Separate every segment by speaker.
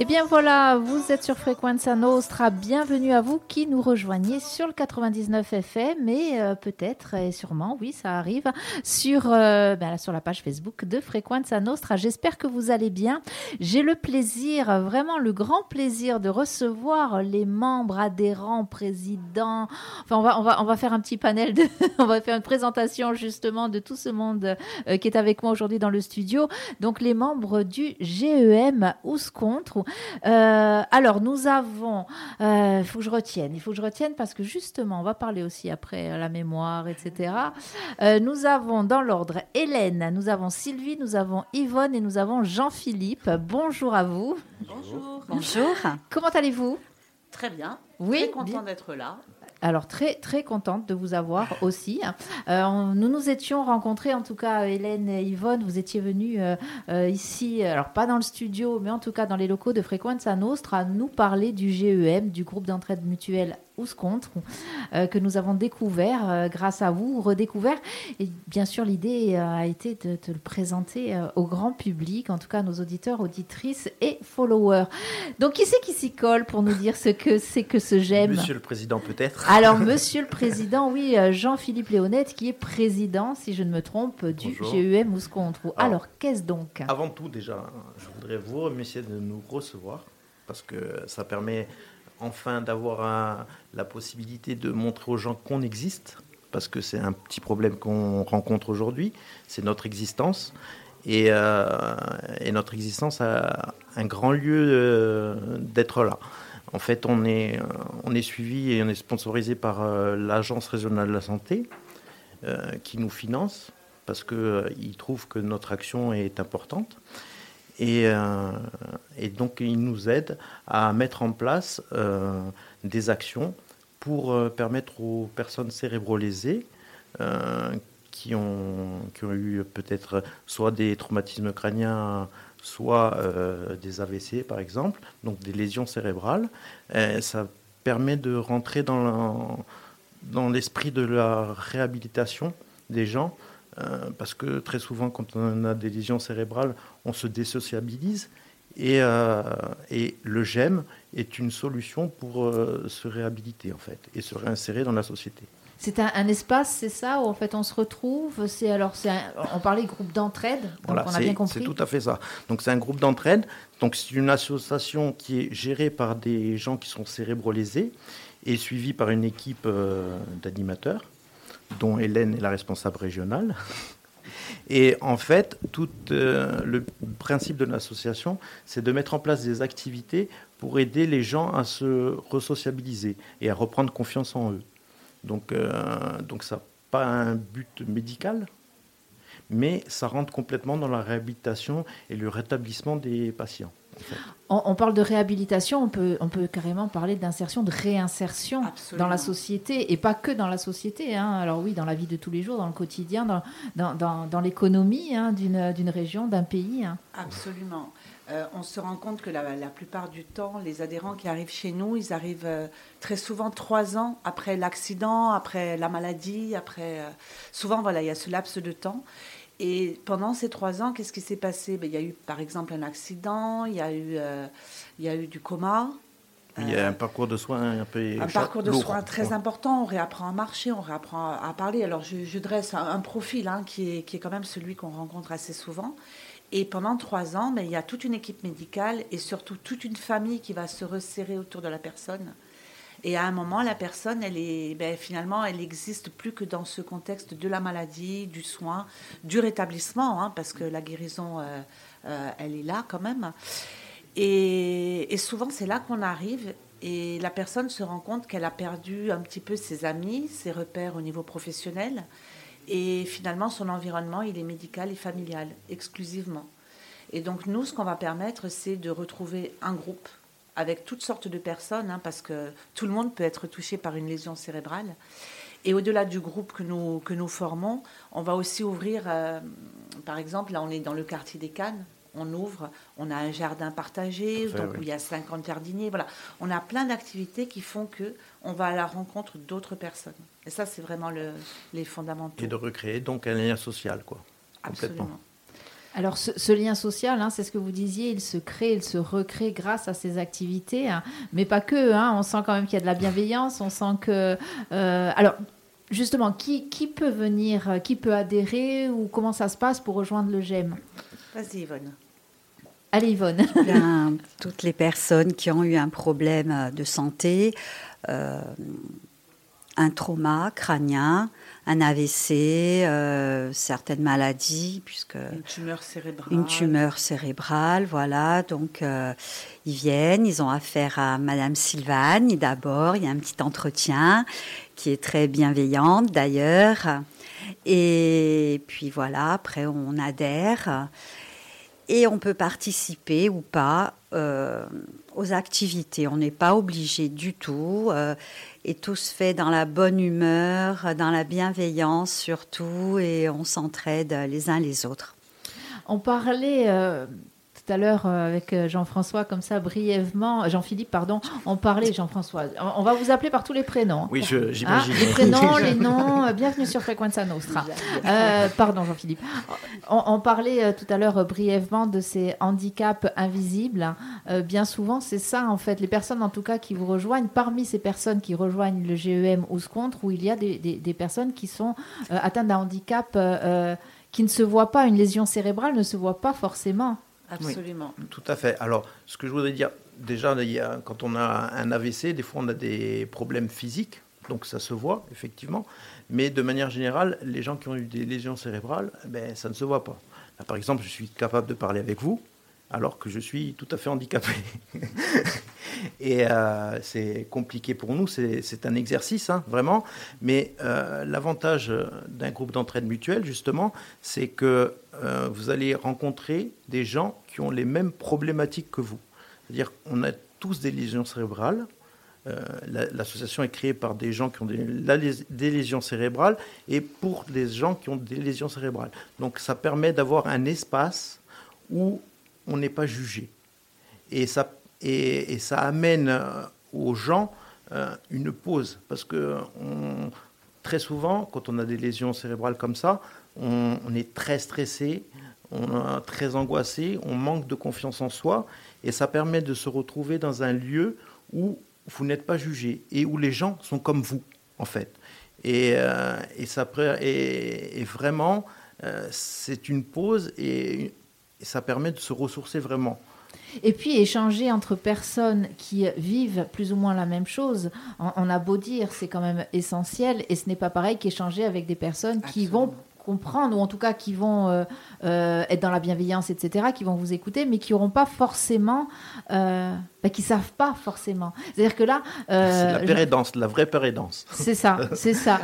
Speaker 1: Eh bien voilà, vous êtes sur Frequenza Nostra. Bienvenue à vous qui nous rejoignez sur le 99 FM et euh, peut-être et sûrement, oui, ça arrive, sur, euh, ben, sur la page Facebook de Frequenza Nostra. J'espère que vous allez bien. J'ai le plaisir, vraiment le grand plaisir de recevoir les membres adhérents, présidents. Enfin, on va, on va, on va faire un petit panel, on va faire une présentation justement de tout ce monde euh, qui est avec moi aujourd'hui dans le studio. Donc les membres du GEM Ouscontre. Euh, alors, nous avons, il euh, faut que je retienne, il faut que je retienne parce que justement, on va parler aussi après la mémoire, etc. Euh, nous avons dans l'ordre Hélène, nous avons Sylvie, nous avons Yvonne et nous avons Jean-Philippe. Bonjour à vous.
Speaker 2: Bonjour. Bonjour.
Speaker 1: Comment allez-vous?
Speaker 2: Très bien.
Speaker 1: Oui.
Speaker 2: Très content d'être là.
Speaker 1: Alors très très contente de vous avoir aussi. Euh, nous nous étions rencontrés, en tout cas Hélène et Yvonne, vous étiez venues euh, euh, ici, alors pas dans le studio, mais en tout cas dans les locaux de Frequenza Nostra, nous parler du GEM, du groupe d'entraide mutuelle Ouscontre, euh, que nous avons découvert euh, grâce à vous, redécouvert. Et bien sûr, l'idée euh, a été de te le présenter au grand public, en tout cas à nos auditeurs, auditrices et followers. Donc, qui c'est qui s'y colle pour nous dire ce que c'est que ce GEM
Speaker 3: Monsieur le Président, peut-être
Speaker 1: Alors, Monsieur le Président, oui, Jean-Philippe Léonette, qui est président, si je ne me trompe, du
Speaker 3: Bonjour.
Speaker 1: GEM Ouscontre. Alors,
Speaker 3: Alors,
Speaker 1: qu'est-ce donc?
Speaker 3: Avant tout, déjà, je voudrais vous remercier de nous recevoir parce que ça permet enfin d'avoir la possibilité de montrer aux gens qu'on existe, parce que c'est un petit problème qu'on rencontre aujourd'hui, c'est notre existence. Et, euh, notre existence a un grand lieu euh, d'être là. En fait, on est, euh, on est suivi et on est sponsorisé par l'Agence régionale de la santé, qui nous finance, parce qu'ils trouvent que notre action est importante. Et, euh, et donc, ils nous aident à mettre en place euh, des actions pour euh, permettre aux personnes cérébrolésées qui, ont, qui ont eu peut-être soit des traumatismes crâniens, soit des AVC par exemple, donc des lésions cérébrales. Ça permet de rentrer dans l'esprit de la réhabilitation des gens euh, parce que très souvent, quand on a des lésions cérébrales, on se désociabilise. Et, euh, et le GEM est une solution pour euh, se réhabiliter, en fait, et se réinsérer dans la société.
Speaker 1: C'est un, un espace, c'est ça, où en fait on se retrouve? C'est alors, c'est un- on parlait groupe d'entraide, donc
Speaker 3: Voilà,
Speaker 1: on a
Speaker 3: c'est-
Speaker 1: bien
Speaker 3: c'est
Speaker 1: compris.
Speaker 3: tout à fait ça. Donc c'est un groupe d'entraide. Donc c'est une association qui est gérée par des gens qui sont cérébrolésés et suivie par une équipe d'animateurs, dont Hélène est la responsable régionale. Et en fait, tout euh, le principe de l'association, c'est de mettre en place des activités pour aider les gens à se resociabiliser et à reprendre confiance en eux. Donc, euh, donc ça n'a pas un but médical, mais ça rentre complètement dans la réhabilitation et le rétablissement des patients. En fait.
Speaker 1: On, on parle de réhabilitation, on peut, on peut carrément parler d'insertion, de réinsertion
Speaker 2: Absolument.
Speaker 1: dans la société, et pas que dans la société. hein. Alors oui, dans la vie de tous les jours, dans le quotidien, dans, dans, dans- dans l'économie hein, d'une d'une région, d'un pays. hein.
Speaker 2: Absolument. Euh, on se rend compte que la, la plupart du temps, les adhérents qui arrivent chez nous, ils arrivent euh, très souvent trois ans après l'accident, après la maladie, après. euh, souvent, voilà, il y a ce laps de temps. Et pendant ces trois ans, qu'est-ce qui s'est passé? Ben, Il y a eu, par exemple, un accident, il y a eu, euh, il y a eu du coma.
Speaker 3: Il y a un parcours de soins un peu
Speaker 2: un parcours de
Speaker 3: lourd.
Speaker 2: soins très important. On réapprend à marcher, on réapprend à parler. Alors, je, je dresse un, un profil hein, qui, est, qui est quand même celui qu'on rencontre assez souvent. Et pendant trois ans, mais il y a toute une équipe médicale et surtout toute une famille qui va se resserrer autour de la personne. Et à un moment, la personne, elle est, ben, finalement, elle n'existe plus que dans ce contexte de la maladie, du soin, du rétablissement, hein, parce que la guérison, euh, euh, elle est là quand même. Et, et souvent, c'est là qu'on arrive et la personne se rend compte qu'elle a perdu un petit peu ses amis, ses repères au niveau professionnel. Et finalement, son environnement, il est médical et familial, exclusivement. Et donc, nous, ce qu'on va permettre, c'est de retrouver un groupe avec toutes sortes de personnes, hein, parce que tout le monde peut être touché par une lésion cérébrale. Et au-delà du groupe que nous, que nous formons, on va aussi ouvrir, euh, par exemple, là on est dans le quartier des Cannes, on ouvre, on a un jardin partagé, donc
Speaker 3: oui.
Speaker 2: où il y a 50 jardiniers, voilà. On a plein d'activités qui font que on va à la rencontre d'autres personnes. Et ça, c'est vraiment le, les fondamentaux.
Speaker 3: Et de recréer donc un lien social, quoi.
Speaker 2: Absolument.
Speaker 1: Alors ce, lien social, hein, c'est ce que vous disiez, il se crée, il se recrée grâce à ces activités, hein. mais pas que. Hein. on sent quand même qu'il y a de la bienveillance, on sent que... Euh, alors justement, qui, qui, peut venir, qui peut adhérer ou comment ça se passe pour rejoindre le GEM
Speaker 2: Vas-y Yvonne.
Speaker 1: Allez Yvonne.
Speaker 4: toutes les personnes qui ont eu un problème de santé, euh, un trauma crânien, un AVC, euh, certaines maladies, puisque
Speaker 2: une tumeur cérébrale.
Speaker 4: Une tumeur cérébrale, voilà. Donc euh, ils viennent, ils ont affaire à Madame Sylvane. D'abord, il y a un petit entretien qui est très bienveillante d'ailleurs. Et puis voilà, après on adhère et on peut participer ou pas euh, aux activités. On n'est pas obligé du tout. Euh, et tout se fait dans la bonne humeur, dans la bienveillance surtout, et on s'entraide les uns les autres.
Speaker 1: On parlait euh, tout à l'heure euh, avec euh, Jean-François, comme ça, brièvement, euh, Jean-Philippe, pardon, on parlait, Jean-François, on va vous appeler par tous les prénoms.
Speaker 3: Oui, j'imagine. Ah,
Speaker 1: les prénoms, les noms, bienvenue sur Frequenza Nostra. pardon, Jean-Philippe. On, parlait tout à l'heure brièvement de ces handicaps invisibles. bien souvent, c'est ça, en fait, les personnes, en tout cas, qui vous rejoignent, parmi ces personnes qui rejoignent le GEM ou ce contre, où il y a des, des personnes qui sont atteintes d'un handicap qui ne se voit pas, une lésion cérébrale ne se voit pas forcément.
Speaker 2: Absolument.
Speaker 3: tout à fait. Alors, ce que je voudrais dire, déjà, quand on a un AVC, des fois, on a des problèmes physiques, donc ça se voit, effectivement. Mais de manière générale, les gens qui ont eu des lésions cérébrales, ben, ça ne se voit pas. par exemple, je suis capable de parler avec vous, alors que je suis tout à fait handicapé. Et euh, c'est compliqué pour nous, c'est un exercice, hein, vraiment. Mais euh, l'avantage d'un groupe d'entraide mutuelle, justement, c'est que euh, vous allez rencontrer des gens qui ont les mêmes problématiques que vous. C'est-à-dire qu'on a tous des lésions cérébrales. L'association est créée par des gens qui ont des, des, lésions cérébrales et pour des gens qui ont des lésions cérébrales. Donc ça permet d'avoir un espace où on n'est pas jugé. Et ça et, ça amène euh, aux gens euh, une pause. Parce que très souvent, quand on a des lésions cérébrales comme ça, on, est très stressé, on est très angoissé, on manque de confiance en soi. Et ça permet de se retrouver dans un lieu où vous n'êtes pas jugé et où les gens sont comme vous, en fait. Et, euh, ça, et, vraiment, c'est une pause et ça permet de se ressourcer vraiment.
Speaker 1: Et puis échanger entre personnes qui vivent plus ou moins la même chose, on, a beau dire, c'est quand même essentiel. Et ce n'est pas pareil qu'échanger avec des personnes qui vont comprendre, ou en tout cas qui vont euh, euh, être dans la bienveillance, etc., qui vont vous écouter, mais qui n'auront pas forcément, euh, bah, qui savent pas forcément. C'est-à-dire que là...
Speaker 3: c'est la pérédance, la vraie pérédance.
Speaker 1: C'est ça, c'est ça.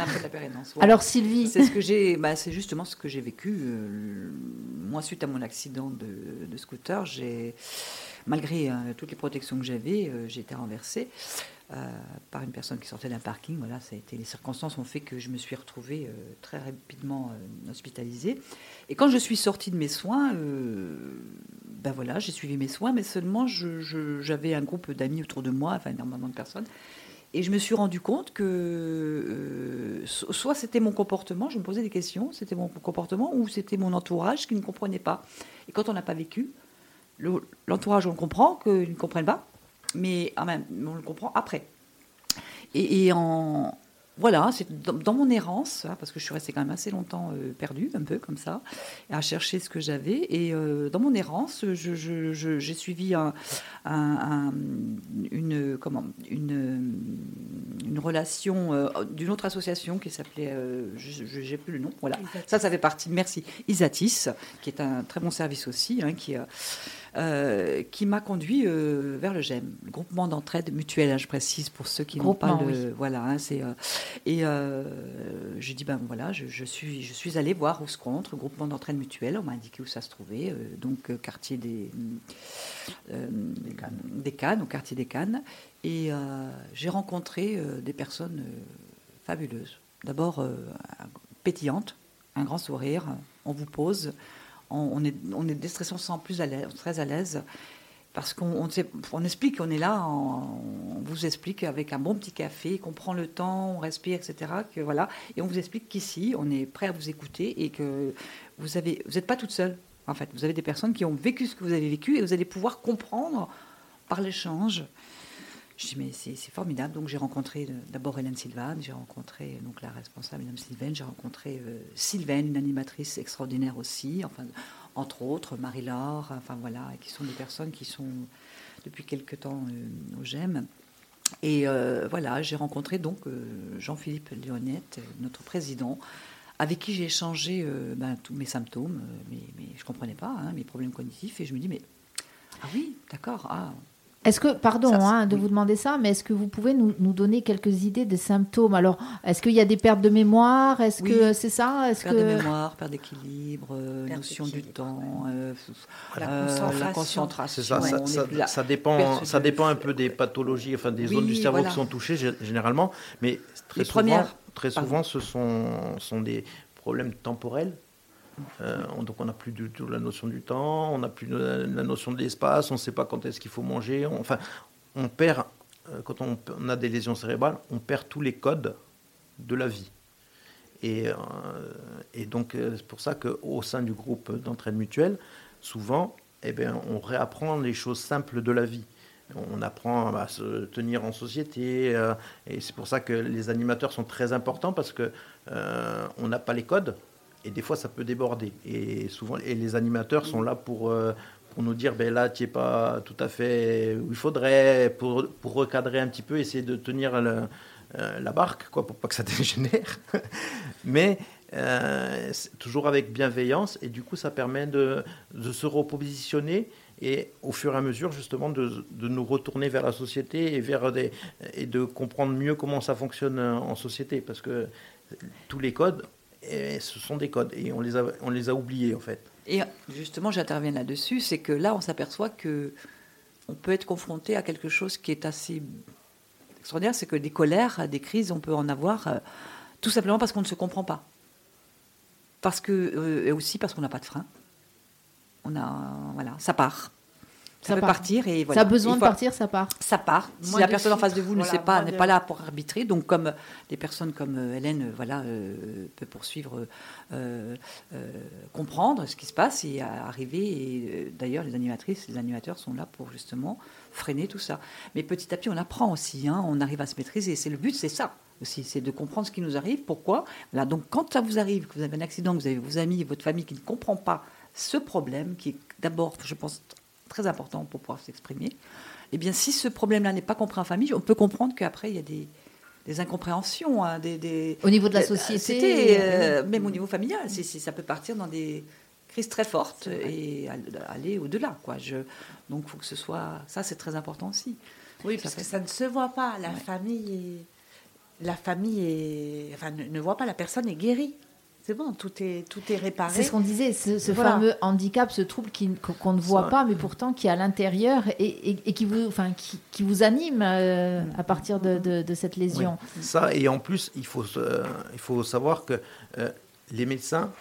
Speaker 1: Alors Sylvie...
Speaker 5: C'est ce que j'ai, bah, c'est justement ce que j'ai vécu. moi, suite à mon accident de, de scooter, j'ai malgré toutes les protections que j'avais, j'ai été renversée. Euh, par une personne qui sortait d'un parking. Voilà, ça a été, les circonstances ont fait que je me suis retrouvée euh, très rapidement euh, hospitalisée. Et quand je suis sortie de mes soins, ben voilà, j'ai suivi mes soins, mais seulement j'avais un groupe d'amis autour de moi, enfin énormément de personnes. Et je me suis rendu compte que soit c'était mon comportement, je me posais des questions, c'était mon comportement, ou c'était mon entourage qui ne comprenait pas. Et quand on n'a pas vécu, l'entourage, on comprend qu'ils ne comprennent pas mais ah ben, on le comprend après. Et, en, voilà, c'est dans, mon errance, hein, parce que je suis restée quand même assez longtemps euh, perdue, un peu comme ça, à chercher ce que j'avais. Et euh, dans mon errance, j'ai suivi un, une, comment, une, une relation euh, d'une autre association qui s'appelait, je n'ai plus le nom, voilà. Ça, ça fait partie, merci, Isatis, qui est un très bon service aussi, hein, qui euh, qui m'a conduit euh, vers le GEM, le groupement d'entraide mutuelle, hein, je précise pour ceux qui n'ont pas le. Voilà, hein, c'est. Euh, et j'ai dit ben voilà, je, suis je suis allée voir où se contre, groupement d'entraide mutuelle. On m'a indiqué où ça se trouvait, donc quartier des des Cannes, des Cannes, au quartier des Cannes, et j'ai rencontré des personnes fabuleuses. D'abord pétillantes, un grand sourire, on vous pose on, est, on est déstressant, sans plus à l'aise, très à l'aise. Parce qu'on on, explique, on est là, on, vous explique avec un bon petit café, qu'on prend le temps, on respire, etc. Que voilà, et on vous explique qu'ici, on est prêt à vous écouter et que vous vous n'êtes pas toute seule. En fait, vous avez des personnes qui ont vécu ce que vous avez vécu et vous allez pouvoir comprendre par l'échange. Je dis mais c'est formidable. Donc j'ai rencontré d'abord Hélène Sylvain, j'ai rencontré donc la responsable Madame Sylvain, j'ai rencontré euh, Sylvaine, une animatrice extraordinaire aussi, enfin entre autres Marie-Laure, enfin voilà, qui sont des personnes qui sont depuis quelque temps euh, au GEM. Et euh, voilà, j'ai rencontré donc Jean-Philippe Léonette, notre président, avec qui j'ai échangé ben, tous mes symptômes, mais, mais je ne comprenais pas, hein, mes problèmes cognitifs, et je me dis, mais ah oui, d'accord, ah,
Speaker 1: est-ce que, pardon hein, de vous demander ça, mais est-ce que vous pouvez nous, donner quelques idées des symptômes? Alors, est-ce qu'il y a des pertes de mémoire? Est-ce que c'est ça?
Speaker 5: Est-ce Perte que... de mémoire, perte d'équilibre, euh, notion du temps, euh, la, concentration.
Speaker 3: Ça, ça, ça, dépend, ça dépend un peu des pathologies, enfin des zones du cerveau qui sont touchées généralement, mais très souvent, très souvent, ce sont, sont des problèmes temporels euh, donc on n'a plus du tout la notion du temps, on n'a plus la, notion de l'espace, on ne sait pas quand est-ce qu'il faut manger. enfin, on perd, euh, quand on, a des lésions cérébrales, on perd tous les codes de la vie. Et, euh, donc c'est pour ça qu'au sein du groupe d'entraide mutuelle, souvent, eh bien, on réapprend les choses simples de la vie. On apprend à se tenir en société, et c'est pour ça que les animateurs sont très importants parce que on n'a pas les codes, et des fois ça peut déborder. Et souvent, et les animateurs sont là pour, euh, pour nous dire, ben là, tu n'es pas tout à fait où il faudrait, pour, pour recadrer un petit peu, essayer de tenir euh, la barque, quoi, pour pas que ça dégénère. Mais euh, toujours avec bienveillance, et du coup, ça permet de, de, se repositionner et au fur et à mesure, justement, de, de nous retourner vers la société et, vers des, et de comprendre mieux comment ça fonctionne en société. Parce que tous les codes, et ce sont des codes et on les a, on les a oubliés en fait.
Speaker 5: Et justement, j'interviens là-dessus, c'est que là, on s'aperçoit que on peut être confronté à quelque chose qui est assez extraordinaire, c'est que des colères, des crises, on peut en avoir euh, tout simplement parce qu'on ne se comprend pas, parce que euh, et aussi parce qu'on n'a pas de frein. On a, voilà, ça part ça, peut partir et
Speaker 1: voilà. Ça a besoin de partir, ça part.
Speaker 5: Ça part. Si la personne en face de vous ne sait pas, n'est pas là pour arbitrer, donc comme des personnes comme euh, Hélène, euh, voilà, euh, peut poursuivre, comprendre ce qui se passe et arriver. Et d'ailleurs, les animatrices, les animateurs sont là pour justement freiner tout ça. Mais petit à petit, on apprend aussi. Hein, on arrive à se maîtriser. C'est le but, c'est ça aussi, c'est de comprendre ce qui nous arrive, pourquoi. Là, donc, quand ça vous arrive, que vous avez un accident, que vous avez vos amis, votre famille qui ne comprend pas ce problème, qui est d'abord, je pense, très important pour pouvoir s'exprimer. Eh bien, si ce problème-là n'est pas compris en famille, on peut comprendre qu'après, il y a des, des incompréhensions. Hein, des,
Speaker 1: au niveau de la société
Speaker 5: euh, Même au niveau familial, c'est, ça peut partir dans des crises très fortes et aller au-delà. Quoi. Je, donc, il faut que ce soit... Ça, c'est très important aussi.
Speaker 2: Oui, parce que ça ne se voit pas. La famille est... La famille est... Enfin, ne, ne voit pas la personne est guérie. C'est bon, tout est, tout est réparé.
Speaker 1: C'est ce qu'on disait, ce, fameux handicap, ce trouble qu'on ne voit pas, mais pourtant qui est à l'intérieur et, et, qui, vous, enfin, qui, qui vous anime euh, à partir de, de, cette lésion.
Speaker 3: Ça, et en plus, il faut, il faut savoir que euh, les médecins,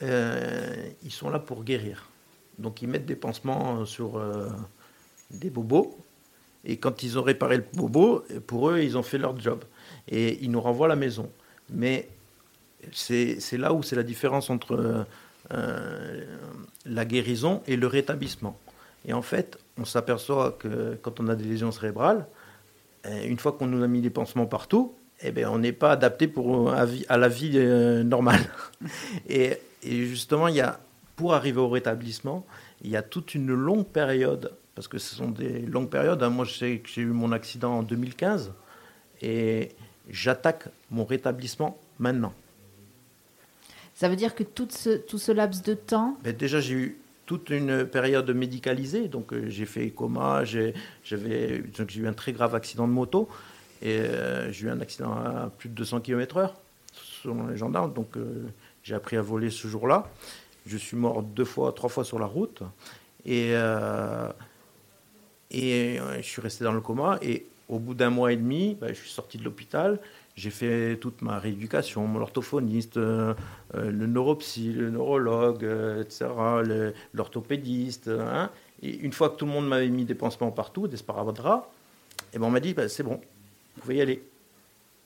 Speaker 3: euh, ils sont là pour guérir. Donc ils mettent des pansements sur des bobos, et quand ils ont réparé le bobo, pour eux, ils ont fait leur job. Et ils nous renvoient à la maison. Mais c'est là où c'est la différence entre euh, la guérison et le rétablissement. Et en fait, on s'aperçoit que quand on a des lésions cérébrales, euh, une fois qu'on nous a mis des pansements partout, eh bien, on n'est pas adapté pour, à, la vie euh, normale. et, justement, il y a, pour arriver au rétablissement, il y a toute une longue période, parce que ce sont des longues périodes. Hein. Moi, je sais que j'ai eu mon accident en 2015, et j'attaque mon rétablissement maintenant.
Speaker 1: Ça veut dire que tout ce, laps de temps.
Speaker 3: Ben déjà, j'ai eu toute une période médicalisée. Donc, euh, j'ai fait coma, j'ai eu un très grave accident de moto. Et euh, j'ai eu un accident à plus de 200 km/h, selon les gendarmes. Donc, euh, j'ai appris à voler ce jour-là. Je suis mort deux fois, trois fois sur la route. Et, et je suis resté dans le coma. Et au bout d'un mois et demi, ben, je suis sorti de l'hôpital. J'ai fait toute ma rééducation, mon euh, euh, le neuropsy, le neurologue, euh, etc., l'orthopédiste. Hein. Et une fois que tout le monde m'avait mis des pansements partout, des sparadraps, et ben on m'a dit bah, c'est bon, vous pouvez y aller.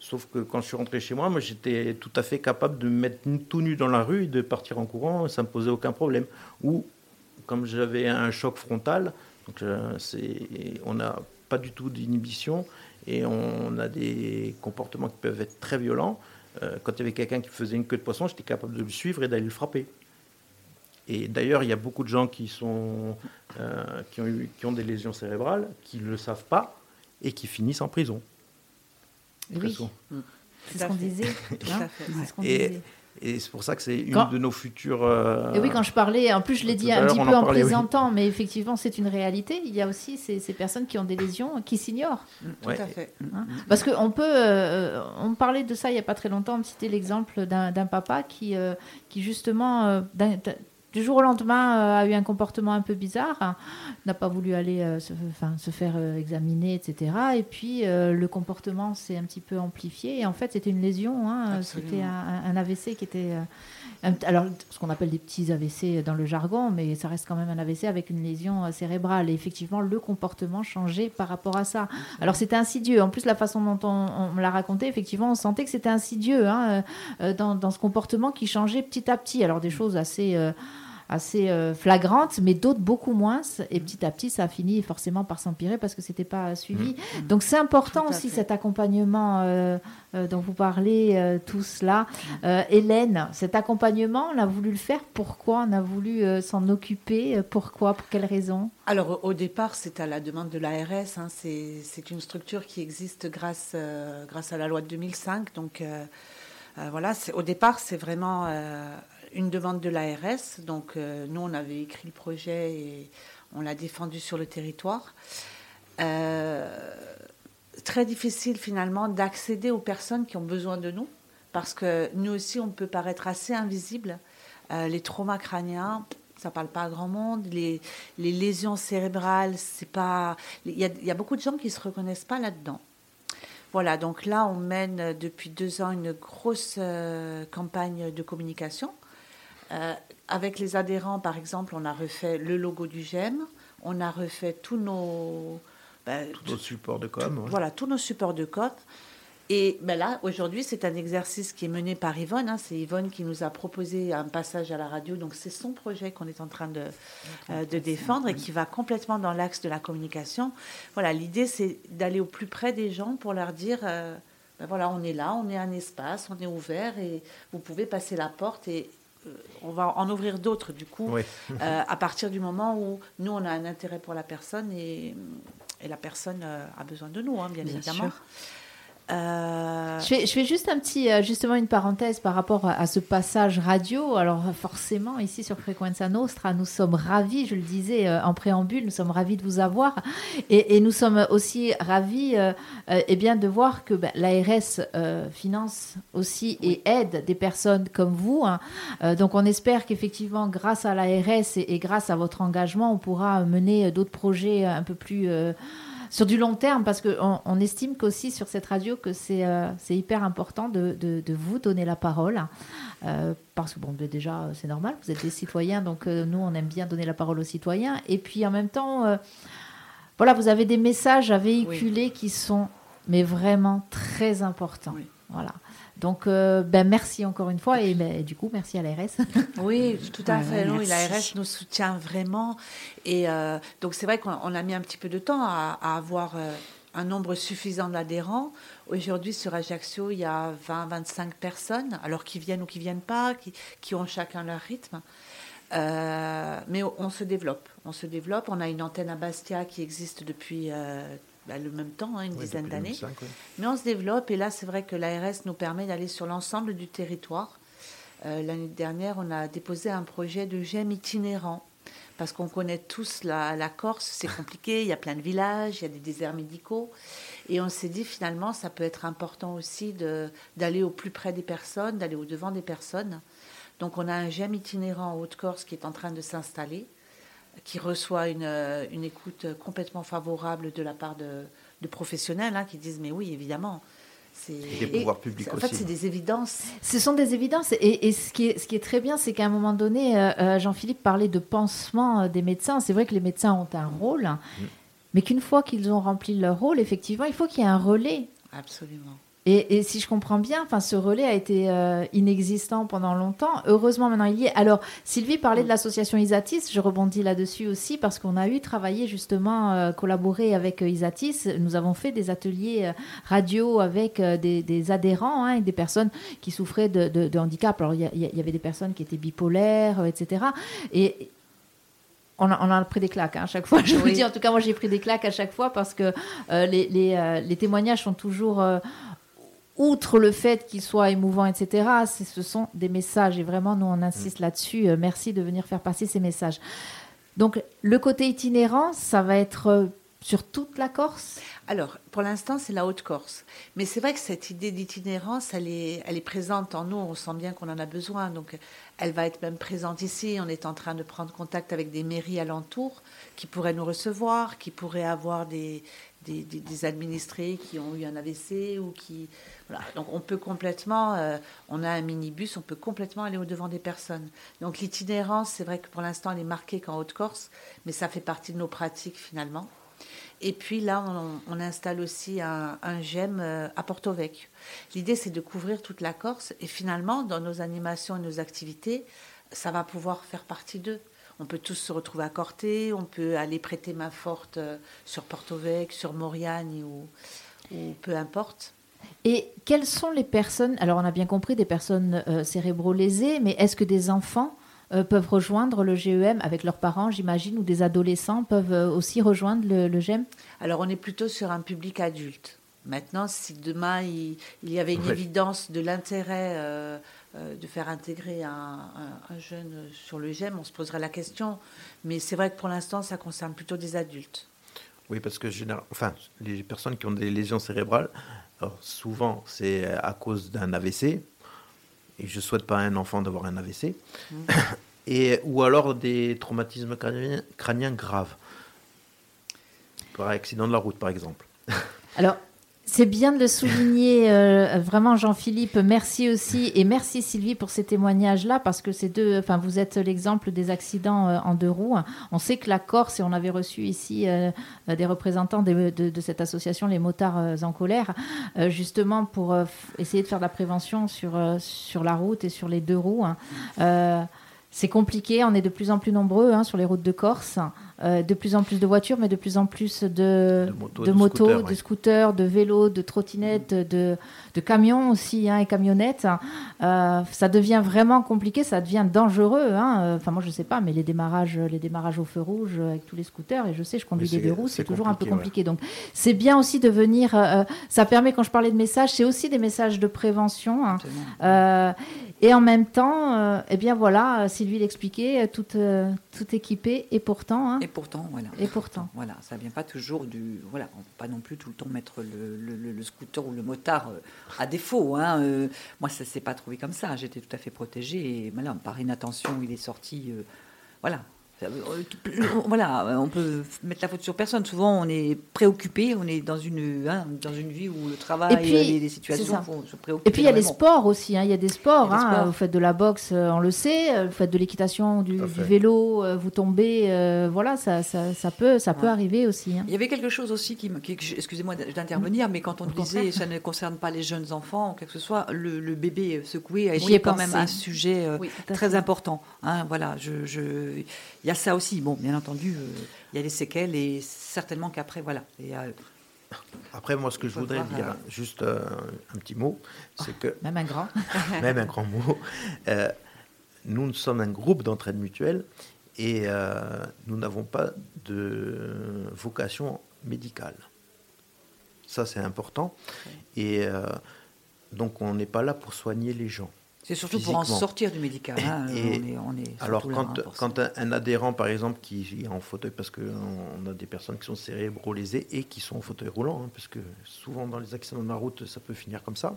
Speaker 3: Sauf que quand je suis rentré chez moi, moi j'étais tout à fait capable de me mettre tout nu dans la rue et de partir en courant, ça ne me posait aucun problème. Ou comme j'avais un choc frontal, donc on n'a pas du tout d'inhibition et on a des comportements qui peuvent être très violents. Euh, quand il y avait quelqu'un qui faisait une queue de poisson, j'étais capable de le suivre et d'aller le frapper. Et d'ailleurs, il y a beaucoup de gens qui, sont, euh, qui, ont eu, qui ont des lésions cérébrales, qui ne le savent pas et qui finissent en prison.
Speaker 1: Oui, c'est ce qu'on disait.
Speaker 3: et, c'est pour ça que c'est une de nos futures. Euh,
Speaker 1: et oui, quand je parlais, en plus je l'ai dit un petit peu en, présentant, mais effectivement c'est une réalité. Il y a aussi ces, personnes qui ont des lésions qui s'ignorent.
Speaker 2: Tout à fait.
Speaker 1: Hein Parce qu'on peut, euh, on parlait de ça il n'y a pas très longtemps. On citait l'exemple d'un papa qui, qui justement, du jour au lendemain, euh, a eu un comportement un peu bizarre, hein. n'a pas voulu aller euh, se, se, faire euh, examiner, etc. Et puis le comportement s'est un petit peu amplifié. Et en fait, c'était une lésion, hein. c'était un, AVC qui était alors ce qu'on appelle des petits AVC dans le jargon, mais ça reste quand même un AVC avec une lésion cérébrale. Et effectivement, le comportement changeait par rapport à ça. Alors c'était insidieux. En plus, la façon dont on, me l'a raconté, effectivement, on sentait que c'était insidieux hein, dans, dans, ce comportement qui changeait petit à petit. Alors des choses assez assez euh, flagrante, mais d'autres beaucoup moins. Et petit à petit, ça a fini forcément par s'empirer parce que c'était pas suivi. Mmh. Donc c'est important aussi cet accompagnement euh, euh, dont vous parlez tous là. Hélène, cet accompagnement, on a voulu le faire. Pourquoi on a voulu s'en occuper? Pourquoi? Pour quelles raisons
Speaker 2: Alors au départ, c'est à la demande de l'ARS. Hein. c'est une structure qui existe grâce, grâce à la loi de 2005. Donc voilà, au départ, c'est vraiment une demande de l'ARS. Donc, euh, nous, on avait écrit le projet et on l'a défendu sur le territoire. Euh, très difficile finalement d'accéder aux personnes qui ont besoin de nous, parce que nous aussi, on peut paraître assez invisible. Euh, les traumas crâniens, ça parle pas à grand monde. Les, lésions cérébrales, c'est pas. Il y, y, a beaucoup de gens qui se reconnaissent pas là-dedans. Voilà, donc là, on mène depuis deux ans une grosse campagne de communication euh, avec les adhérents, par exemple, on a refait le logo du GEM, on a refait tous nos,
Speaker 3: ben, tous nos supports de com.
Speaker 2: Voilà, tous nos supports de com. Et ben là, aujourd'hui, c'est un exercice qui est mené par Yvonne. Hein. c'est Yvonne qui nous a proposé un passage à la radio. Donc, c'est son projet qu'on est en train de, euh, de défendre et qui va complètement dans l'axe de la communication. Voilà, l'idée, c'est d'aller au plus près des gens pour leur dire euh, ben voilà, on est là, on est un espace, on est ouvert et vous pouvez passer la porte et on va en ouvrir d'autres du coup, euh, à partir du moment où nous on a un intérêt pour la personne et, la personne euh, a besoin de nous, hein, bien, évidemment.
Speaker 1: Euh, je, fais, juste un petit, euh, justement une parenthèse par rapport à, ce passage radio. Alors forcément, ici sur Frequenza Nostra, nous sommes ravis, je le disais euh, en préambule, nous sommes ravis de vous avoir. Et, nous sommes aussi ravis eh bien, de voir que ben, l'ARS finance aussi et aide des personnes comme vous. Hein. donc on espère qu'effectivement, grâce à l'ARS et, et, grâce à votre engagement, on pourra mener d'autres projets un peu plus sur du long terme, parce qu'on on estime qu'aussi sur cette radio que c'est euh, hyper important de, de, vous donner la parole. Euh, parce que, bon, ben, déjà, c'est normal, vous êtes des citoyens, donc euh, nous, on aime bien donner la parole aux citoyens. Et puis, en même temps, voilà, vous avez des messages à véhiculer qui sont, mais vraiment très importants. Voilà. Donc, euh, ben, merci encore une fois et ben, du coup, merci à l'ARS.
Speaker 2: Oui, tout à fait. Oui, L'ARS nous soutient vraiment. Et euh, donc, c'est vrai qu'on a mis un petit peu de temps à, avoir euh, un nombre suffisant d'adhérents. Aujourd'hui, sur Ajaccio, il y a 20-25 personnes, alors qui viennent ou qui viennent pas, qui, qui ont chacun leur rythme. mais on se développe. On se développe. On a une antenne à Bastia qui existe depuis bah, le même temps, hein, une dizaine d'années. Mais on se développe et là, c'est vrai que l'ARS nous permet d'aller sur l'ensemble du territoire. Euh, l'année dernière, on a déposé un projet de GEM itinérant parce qu'on connaît tous la, la Corse, c'est compliqué, il y a plein de villages, il y a des déserts médicaux. Et on s'est dit finalement, ça peut être important aussi d'aller au plus près des personnes, d'aller au devant des personnes. Donc on a un GEM itinérant en Haute-Corse qui est en train de s'installer qui reçoit une, euh, une, écoute complètement favorable de la part de, de professionnels hein, qui disent mais oui évidemment
Speaker 3: des pouvoirs publics
Speaker 2: en fait, c'est des évidences.
Speaker 1: Ce sont des évidences. Et, et ce, qui est, ce qui est très bien, c'est qu'à un moment donné, euh, euh, Jean-Philippe parlait de pansement des médecins. C'est vrai que les médecins ont un rôle, mm. mais qu'une fois qu'ils ont rempli leur rôle, effectivement, il faut qu'il y ait un relais.
Speaker 2: Absolument.
Speaker 1: Et, si je comprends bien, enfin, ce relais a été euh, inexistant pendant longtemps. Heureusement, maintenant il y est. Alors, Sylvie parlait de l'association Isatis. Je rebondis là-dessus aussi parce qu'on a eu travaillé justement, euh, collaboré avec Isatis. Nous avons fait des ateliers radio avec des, adhérents hein, et des personnes qui souffraient de, handicap. Alors, il y, avait des personnes qui étaient bipolaires, etc. Et on a, pris des claques hein, à chaque fois. Je vous dis, en tout cas, moi j'ai pris des claques à chaque fois parce que euh, euh, les, témoignages sont toujours, euh, outre le fait qu'ils soient émouvants, etc., ce sont des messages et vraiment, nous on insiste mm. là-dessus. merci de venir faire passer ces messages. Donc, le côté itinérant, ça va être sur toute la Corse?
Speaker 2: Alors, pour l'instant, c'est la Haute-Corse. Mais c'est vrai que cette idée d'itinérance, elle est, elle est présente en nous. On sent bien qu'on en a besoin. Donc, elle va être même présente ici. On est en train de prendre contact avec des mairies alentours qui pourraient nous recevoir, qui pourraient avoir des, des, administrés qui ont eu un AVC ou qui. Voilà. Donc, on peut complètement. Euh, on a un minibus, on peut complètement aller au-devant des personnes. Donc, l'itinérance, c'est vrai que pour l'instant, elle est marquée qu'en Haute-Corse, mais ça fait partie de nos pratiques finalement. Et puis là, on, installe aussi un, GEM euh, à Porto Vecchio. L'idée, c'est de couvrir toute la Corse. Et finalement, dans nos animations et nos activités, ça va pouvoir faire partie d'eux. On peut tous se retrouver à Corté, on peut aller prêter main forte euh, sur Porto Vecchio, sur Moriani ou, ou peu importe.
Speaker 1: Et quelles sont les personnes, alors on a bien compris des personnes euh, cérébro-lésées, mais est-ce que des enfants euh, peuvent rejoindre le GEM avec leurs parents, j'imagine, ou des adolescents peuvent euh, aussi rejoindre le, GEM
Speaker 2: Alors on est plutôt sur un public adulte. Maintenant, si demain il, y avait une évidence de l'intérêt euh, de faire intégrer un, jeune sur le GEM, on se poserait la question. Mais c'est vrai que pour l'instant, ça concerne plutôt des adultes.
Speaker 3: Oui, parce que enfin, les personnes qui ont des lésions cérébrales, souvent c'est à cause d'un AVC, et je souhaite pas à un enfant d'avoir un AVC, mmh. et, ou alors des traumatismes crâniens, graves, par accident de la route par exemple.
Speaker 1: Alors, c'est bien de le souligner, euh, vraiment Jean-Philippe. Merci aussi et merci Sylvie pour ces témoignages-là parce que c'est deux. Enfin, vous êtes l'exemple des accidents euh, en deux roues. On sait que la Corse et on avait reçu ici euh, des représentants de, cette association, les motards en colère, justement pour essayer de faire de la prévention sur sur la route et sur les deux roues. C'est compliqué. On est de plus en plus nombreux hein, sur les routes de Corse. Euh, de plus en plus de voitures, mais de plus en plus de, de motos, de, scooters, de, vélos, de trottinettes, de, de camions aussi hein, et camionnettes. Euh, ça devient vraiment compliqué, ça devient dangereux. Hein. Enfin, moi, je ne sais pas, mais les démarrages, les démarrages au feu rouge avec tous les scooters, et je sais, je conduis des deux roues, c'est toujours un peu compliqué. Donc, c'est bien aussi de venir. Euh, ça permet, quand je parlais de messages, c'est aussi des messages de prévention. Hein. et en même temps, eh bien voilà, Sylvie l'expliquait, tout, tout équipé, et pourtant
Speaker 5: pourtant, voilà.
Speaker 1: Et pourtant.
Speaker 5: Voilà, ça vient pas toujours du. Voilà, on peut pas non plus tout le temps mettre le, scooter ou le motard euh, à défaut. Hein. Euh, moi, ça s'est pas trouvé comme ça. J'étais tout à fait protégée. Et voilà, par inattention, il est sorti. Euh, voilà, euh, voilà, on peut mettre la faute sur personne. Souvent, on est préoccupé, on est dans une, hein, dans une vie où le travail, et les, situations font se préoccuper.
Speaker 1: Et puis, il y a les sports aussi. Hein. Il y a des sports. Hein. Vous faites de la boxe, euh, on le sait. Euh, vous faites de l'équitation, du, vélo, vous tombez. voilà, ça, ça, ça, peut, ça peut arriver aussi.
Speaker 5: Il y avait quelque chose aussi qui, excusez-moi d'intervenir, mais quand on disait ça ne concerne pas les jeunes enfants, ou quelque que ce soit, le, bébé secoué a été quand même un sujet très important. voilà, je, je il y a ça aussi. Bon, bien entendu, euh, il y a les séquelles et certainement qu'après, voilà. Euh,
Speaker 3: après, moi, ce que je voudrais dire, euh, juste un petit mot, c'est que...
Speaker 1: Même un grand.
Speaker 3: même un grand mot. nous, nous sommes un groupe d'entraide mutuelle et nous n'avons pas de vocation médicale. Ça, c'est important. Et donc, on n'est pas là pour soigner les gens.
Speaker 5: C'est surtout pour en sortir du médical. Hein,
Speaker 3: alors, quand, un, adhérent, par exemple, qui est en fauteuil, parce qu'on a des personnes qui sont cérébro-lésées et qui sont en fauteuil roulant, hein, parce que souvent dans les accidents de la route, ça peut finir comme ça.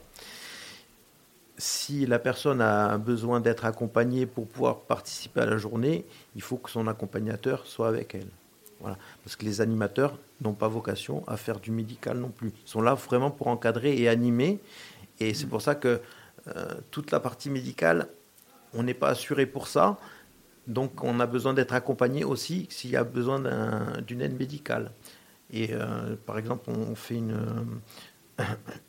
Speaker 3: Si la personne a besoin d'être accompagnée pour pouvoir participer à la journée, il faut que son accompagnateur soit avec elle. Voilà. Parce que les animateurs n'ont pas vocation à faire du médical non plus. Ils sont là vraiment pour encadrer et animer. Et c'est pour ça que toute la partie médicale, on n'est pas assuré pour ça. Donc on a besoin d'être accompagné aussi s'il y a besoin d'une aide médicale. Et euh, par exemple, on fait une,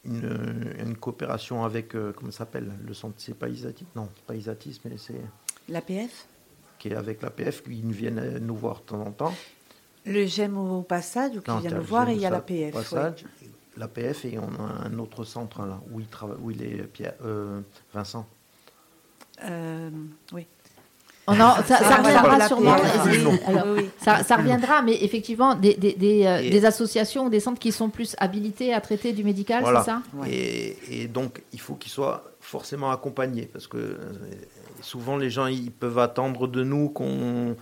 Speaker 3: une, coopération avec, euh, comment ça s'appelle Le centre, c'est pas Isatis Non, pas Isatis, mais c'est.
Speaker 2: L'APF
Speaker 3: Qui est avec l'APF, qui viennent nous voir de temps en temps.
Speaker 2: Le GEM au passage, ou qui vient nous voir, et il y a l'APF.
Speaker 3: Passage, l'APF, et on a un autre centre là, où il, travaille, où il est Pierre, euh, Vincent.
Speaker 2: Euh, oui.
Speaker 1: Oh ça, reviendra sûrement. ça, reviendra, mais effectivement, des, des, euh, des, associations ou des centres qui sont plus habilités à traiter du médical, c'est ça?
Speaker 3: Et, et, donc, il faut qu'ils soient forcément accompagnés, parce que euh, souvent, les gens, ils peuvent attendre de nous qu'on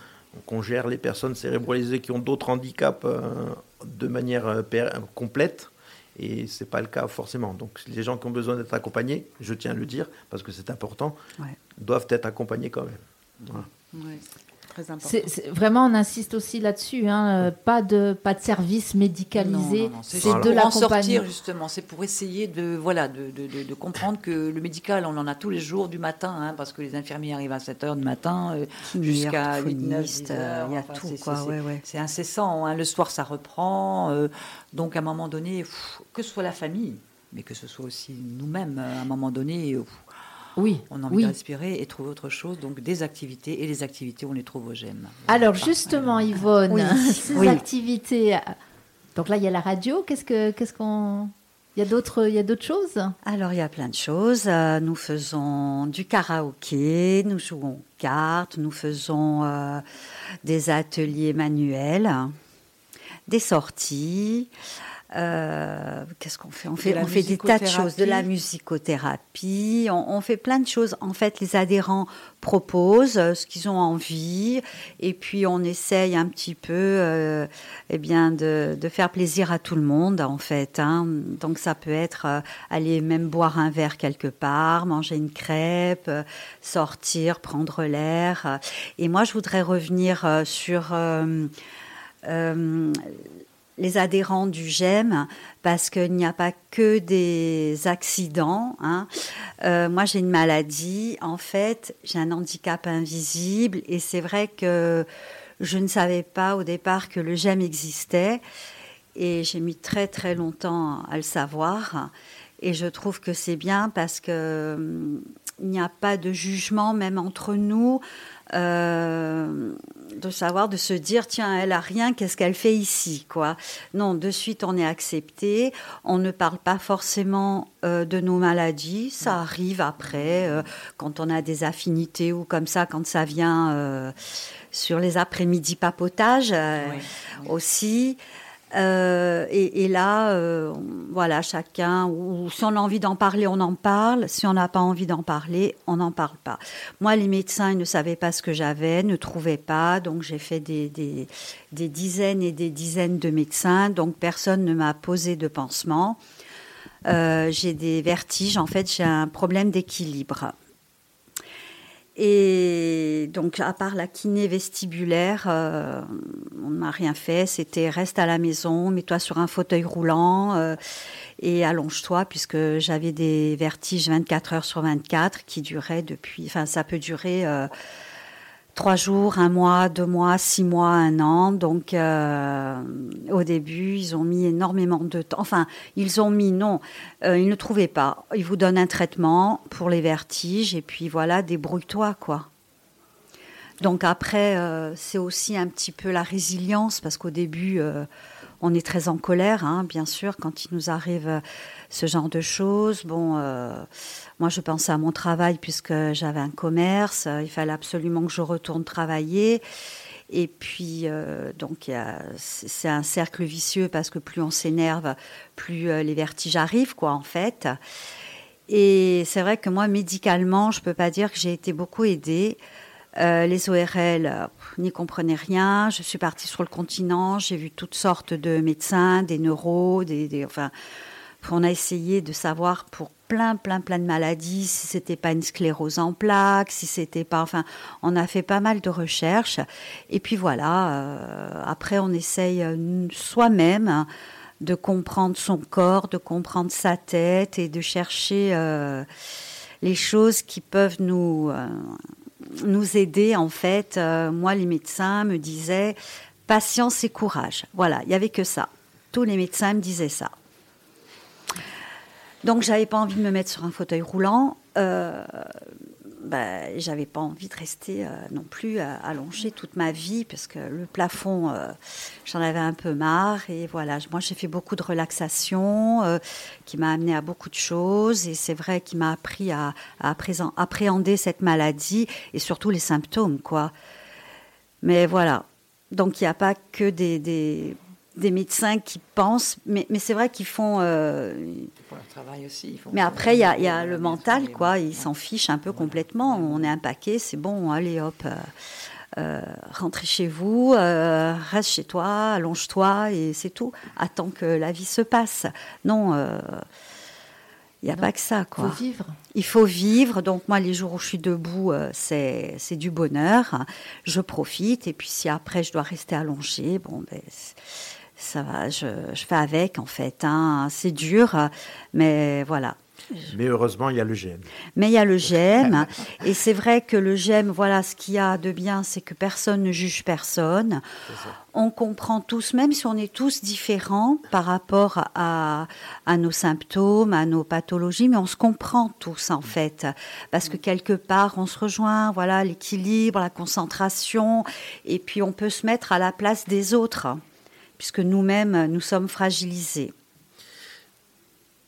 Speaker 3: qu'on gère les personnes cérébralisées qui ont d'autres handicaps euh, de manière complète. Et ce n'est pas le cas forcément. Donc les gens qui ont besoin d'être accompagnés, je tiens à le dire, parce que c'est important, doivent être accompagnés quand même.
Speaker 2: Ouais. Très
Speaker 1: vraiment, on insiste aussi là-dessus, hein, euh, pas de pas de service médicalisé, c'est de la sortir
Speaker 5: justement, c'est pour essayer de voilà de, de, de, comprendre que le médical, on en a tous les jours du matin, hein, parce que les infirmiers arrivent à 7 heures du matin euh, jusqu'à 8 9
Speaker 4: heures. Il y a tout,
Speaker 5: C'est incessant. Hein. Le soir, ça reprend. Euh, donc, à un moment donné, que ce soit la famille, mais que ce soit aussi nous-mêmes, à un moment donné,
Speaker 1: oui.
Speaker 5: On a envie de respirer et trouver autre chose. Donc des activités et les activités, on les trouve au GEM.
Speaker 1: Alors justement, Yvonne, ces activités. Donc là, il y a la radio. Qu'est-ce que, qu'est-ce qu'on il y a d'autres, il y a d'autres choses?
Speaker 4: Alors, il y a plein de choses. Euh, nous faisons du karaoké, nous jouons aux cartes, nous faisons euh, des ateliers manuels, des sorties. Euh, qu'est-ce qu'on fait? On fait, on fait des tas de choses, de la musicothérapie, on, fait plein de choses. En fait, les adhérents proposent euh, ce qu'ils ont envie, et puis on essaye un petit peu, euh, eh bien, de, faire plaisir à tout le monde, en fait. Hein. Donc ça peut être aller même boire un verre quelque part, manger une crêpe, sortir, prendre l'air. Et moi, je voudrais revenir sur les adhérents du GEM parce qu'il n'y a pas que des accidents. Hein. Euh, moi, j'ai une maladie. En fait, j'ai un handicap invisible et c'est vrai que je ne savais pas au départ que le GEM existait et j'ai mis très très longtemps à le savoir. Et je trouve que c'est bien parce que hum, il n'y a pas de jugement même entre nous. Euh, de savoir, de se dire, tiens, elle a rien, qu'est-ce qu'elle fait ici, quoi. Non, de suite, on est accepté. On ne parle pas forcément euh, de nos maladies. Ça arrive après, euh, quand on a des affinités ou comme ça, quand ça vient sur les après-midi papotage aussi. Euh, et, là, euh, voilà, chacun, si on a envie d'en parler, on en parle. Si on n'a pas envie d'en parler, on n'en parle pas. Moi, les médecins, ils ne savaient pas ce que j'avais, ne trouvaient pas. Donc, j'ai fait des, dizaines et des dizaines de médecins. Donc, personne ne m'a posé de pansement. Euh, j'ai des vertiges. En fait, j'ai un problème d'équilibre. Et donc, à part la kiné vestibulaire, euh, on n'a rien fait. C'était reste à la maison, mets-toi sur un fauteuil roulant euh, et allonge-toi, puisque j'avais des vertiges 24 heures sur 24 qui duraient depuis. Enfin, ça peut durer. Euh, trois jours, un mois, deux mois, six mois, un an. Donc, euh, au début, ils ont mis énormément de temps. Enfin, ils ont mis, non, euh, ils ne trouvaient pas. Ils vous donnent un traitement pour les vertiges et puis voilà, débrouille-toi, quoi. Donc après, euh, c'est aussi un petit peu la résilience parce qu'au début, on est très en colère, hein, bien sûr, quand il nous arrive ce genre de choses. Bon moi, je pensais à mon travail puisque j'avais un commerce. Il fallait absolument que je retourne travailler. Et puis, euh, donc, c'est un cercle vicieux parce que plus on s'énerve, plus euh, les vertiges arrivent, quoi, en fait. Et c'est vrai que moi, médicalement, je ne peux pas dire que j'ai été beaucoup aidée. Euh, les ORL n'y comprenaient rien. Je suis partie sur le continent, j'ai vu toutes sortes de médecins, des neuros, des, des enfin, on a essayé de savoir pour plein, plein, plein de maladies, si c'était pas une sclérose en plaques, si c'était pas, enfin, on a fait pas mal de recherches. Et puis voilà, euh, après on essaye euh, soi-même de comprendre son corps, de comprendre sa tête et de chercher euh, les choses qui peuvent nous nous aider. En fait, moi, les médecins me disaient patience et courage. Voilà, il y avait que ça. Tous les médecins me disaient ça. Donc, j'avais pas envie de me mettre sur un fauteuil roulant. Euh, bah, j'avais pas envie de rester euh, non plus euh, allongée toute ma vie parce que le plafond, j'en avais un peu marre. Et voilà, moi j'ai fait beaucoup de relaxation qui m'a amené à beaucoup de choses et c'est vrai qui m'a appris à, à appréhender cette maladie et surtout les symptômes, quoi. Mais voilà, donc il n'y a pas que des, des médecins qui pensent, mais, mais c'est vrai qu'ils font. euh,
Speaker 5: Pour leur travail aussi. ils font
Speaker 4: mais après, il y a, il y a
Speaker 5: Ils
Speaker 4: le mental, quoi. Ils s'en fichent un peu complètement. On est un paquet, c'est bon, allez hop, euh, euh, rentrez chez vous, euh, reste chez toi, allonge-toi et c'est tout. Attends que la vie se passe. Non, il n'y a
Speaker 1: Non,
Speaker 4: pas que ça,
Speaker 1: Faut
Speaker 4: quoi.
Speaker 1: vivre.
Speaker 4: Il faut vivre. Donc moi, les jours où je suis debout, c'est c'est du bonheur. Je profite. Et puis si après je dois rester allongée, bon ben ça va. Je, je fais avec en fait. hein. C'est dur, mais voilà.
Speaker 3: Mais heureusement, il y a le GM.
Speaker 4: Mais il y a le GEM. et c'est vrai que le GEM, voilà, ce qu'il y a de bien, c'est que personne ne juge personne. On comprend tous, même si on est tous différents par rapport à, à nos symptômes, à nos pathologies, mais on se comprend tous en fait. Parce que quelque part, on se rejoint, voilà, l'équilibre, la concentration, et puis on peut se mettre à la place des autres, puisque nous-mêmes, nous sommes fragilisés.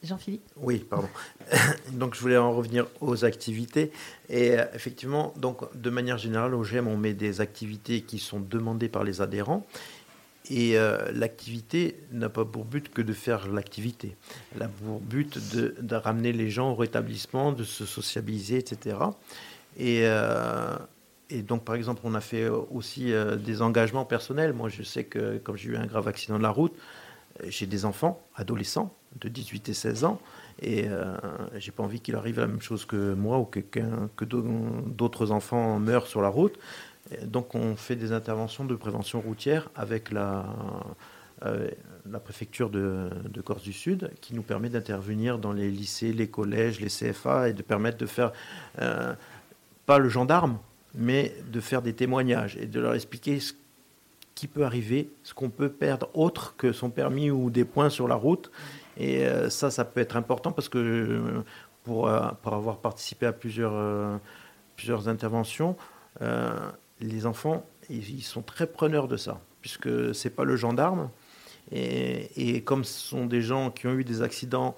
Speaker 1: Jean-Philippe
Speaker 3: Oui, pardon. donc, je voulais en revenir aux activités. Et euh, effectivement, donc, de manière générale, au GEM, on met des activités qui sont demandées par les adhérents. Et euh, l'activité n'a pas pour but que de faire l'activité. Elle a pour but de, ramener les gens au rétablissement, de se sociabiliser, etc. Et, et donc, par exemple, on a fait aussi euh, des engagements personnels. Moi, je sais que comme j'ai eu un grave accident de la route, euh, j'ai des enfants, adolescents, de 18 et 16 ans, et euh, j'ai pas envie qu'il arrive la même chose que moi ou que, que d'au- d'autres enfants meurent sur la route. Donc, on fait des interventions de prévention routière avec la, euh, préfecture de, Corse du Sud, qui nous permet d'intervenir dans les lycées, les collèges, les CFA, et de permettre de faire, euh, pas le gendarme, mais de faire des témoignages et de leur expliquer ce qui peut arriver, ce qu'on peut perdre autre que son permis ou des points sur la route. Et euh, ça, ça peut être important parce que euh, pour, euh, pour avoir participé à plusieurs, plusieurs interventions, les enfants, ils sont très preneurs de ça, puisque c'est pas le gendarme. Et, et comme ce sont des gens qui ont eu des accidents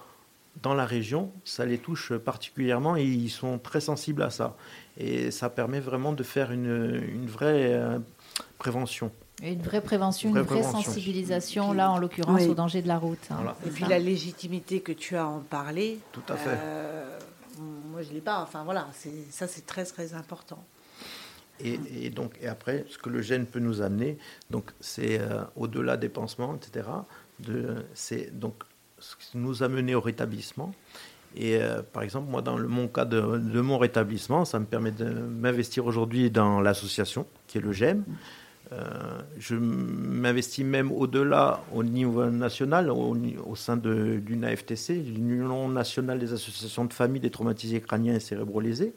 Speaker 3: dans la région, ça les touche particulièrement et ils sont très sensibles à ça. Et ça permet vraiment de faire une, une vraie euh, prévention.
Speaker 1: Une vraie prévention,
Speaker 3: Vraie
Speaker 1: une vraie
Speaker 3: prévention.
Speaker 1: sensibilisation, là en l'occurrence
Speaker 4: Oui.
Speaker 1: au danger de la route. hein.
Speaker 3: Voilà.
Speaker 2: Et puis
Speaker 1: ça.
Speaker 2: la légitimité que tu as à en parler.
Speaker 3: Tout à fait.
Speaker 2: euh, moi, je l'ai pas. Enfin, voilà, ça, c'est très, très important.
Speaker 3: Et, et donc, et après, ce que le gène peut nous amener, donc c'est euh, au-delà des pansements, etc. De, c'est donc ce qui nous a mené au rétablissement. Et euh, par exemple, moi, dans le, mon cas de, mon rétablissement, ça me permet de m'investir aujourd'hui dans l'association qui est le GEM. Euh, je m'investis même au-delà, au niveau national, au, sein de l'UNAFTC, l'Union nationale des associations de familles des traumatisés crâniens et cérébro-lésés.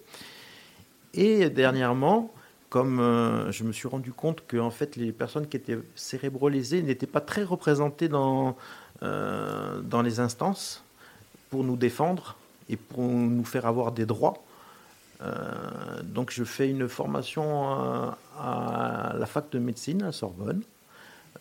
Speaker 3: Et dernièrement, comme euh, je me suis rendu compte que en fait, les personnes qui étaient cérébro-lésées n'étaient pas très représentées dans, dans les instances pour nous défendre et pour nous faire avoir des droits. Euh, donc je fais une formation à, à la fac de médecine à Sorbonne.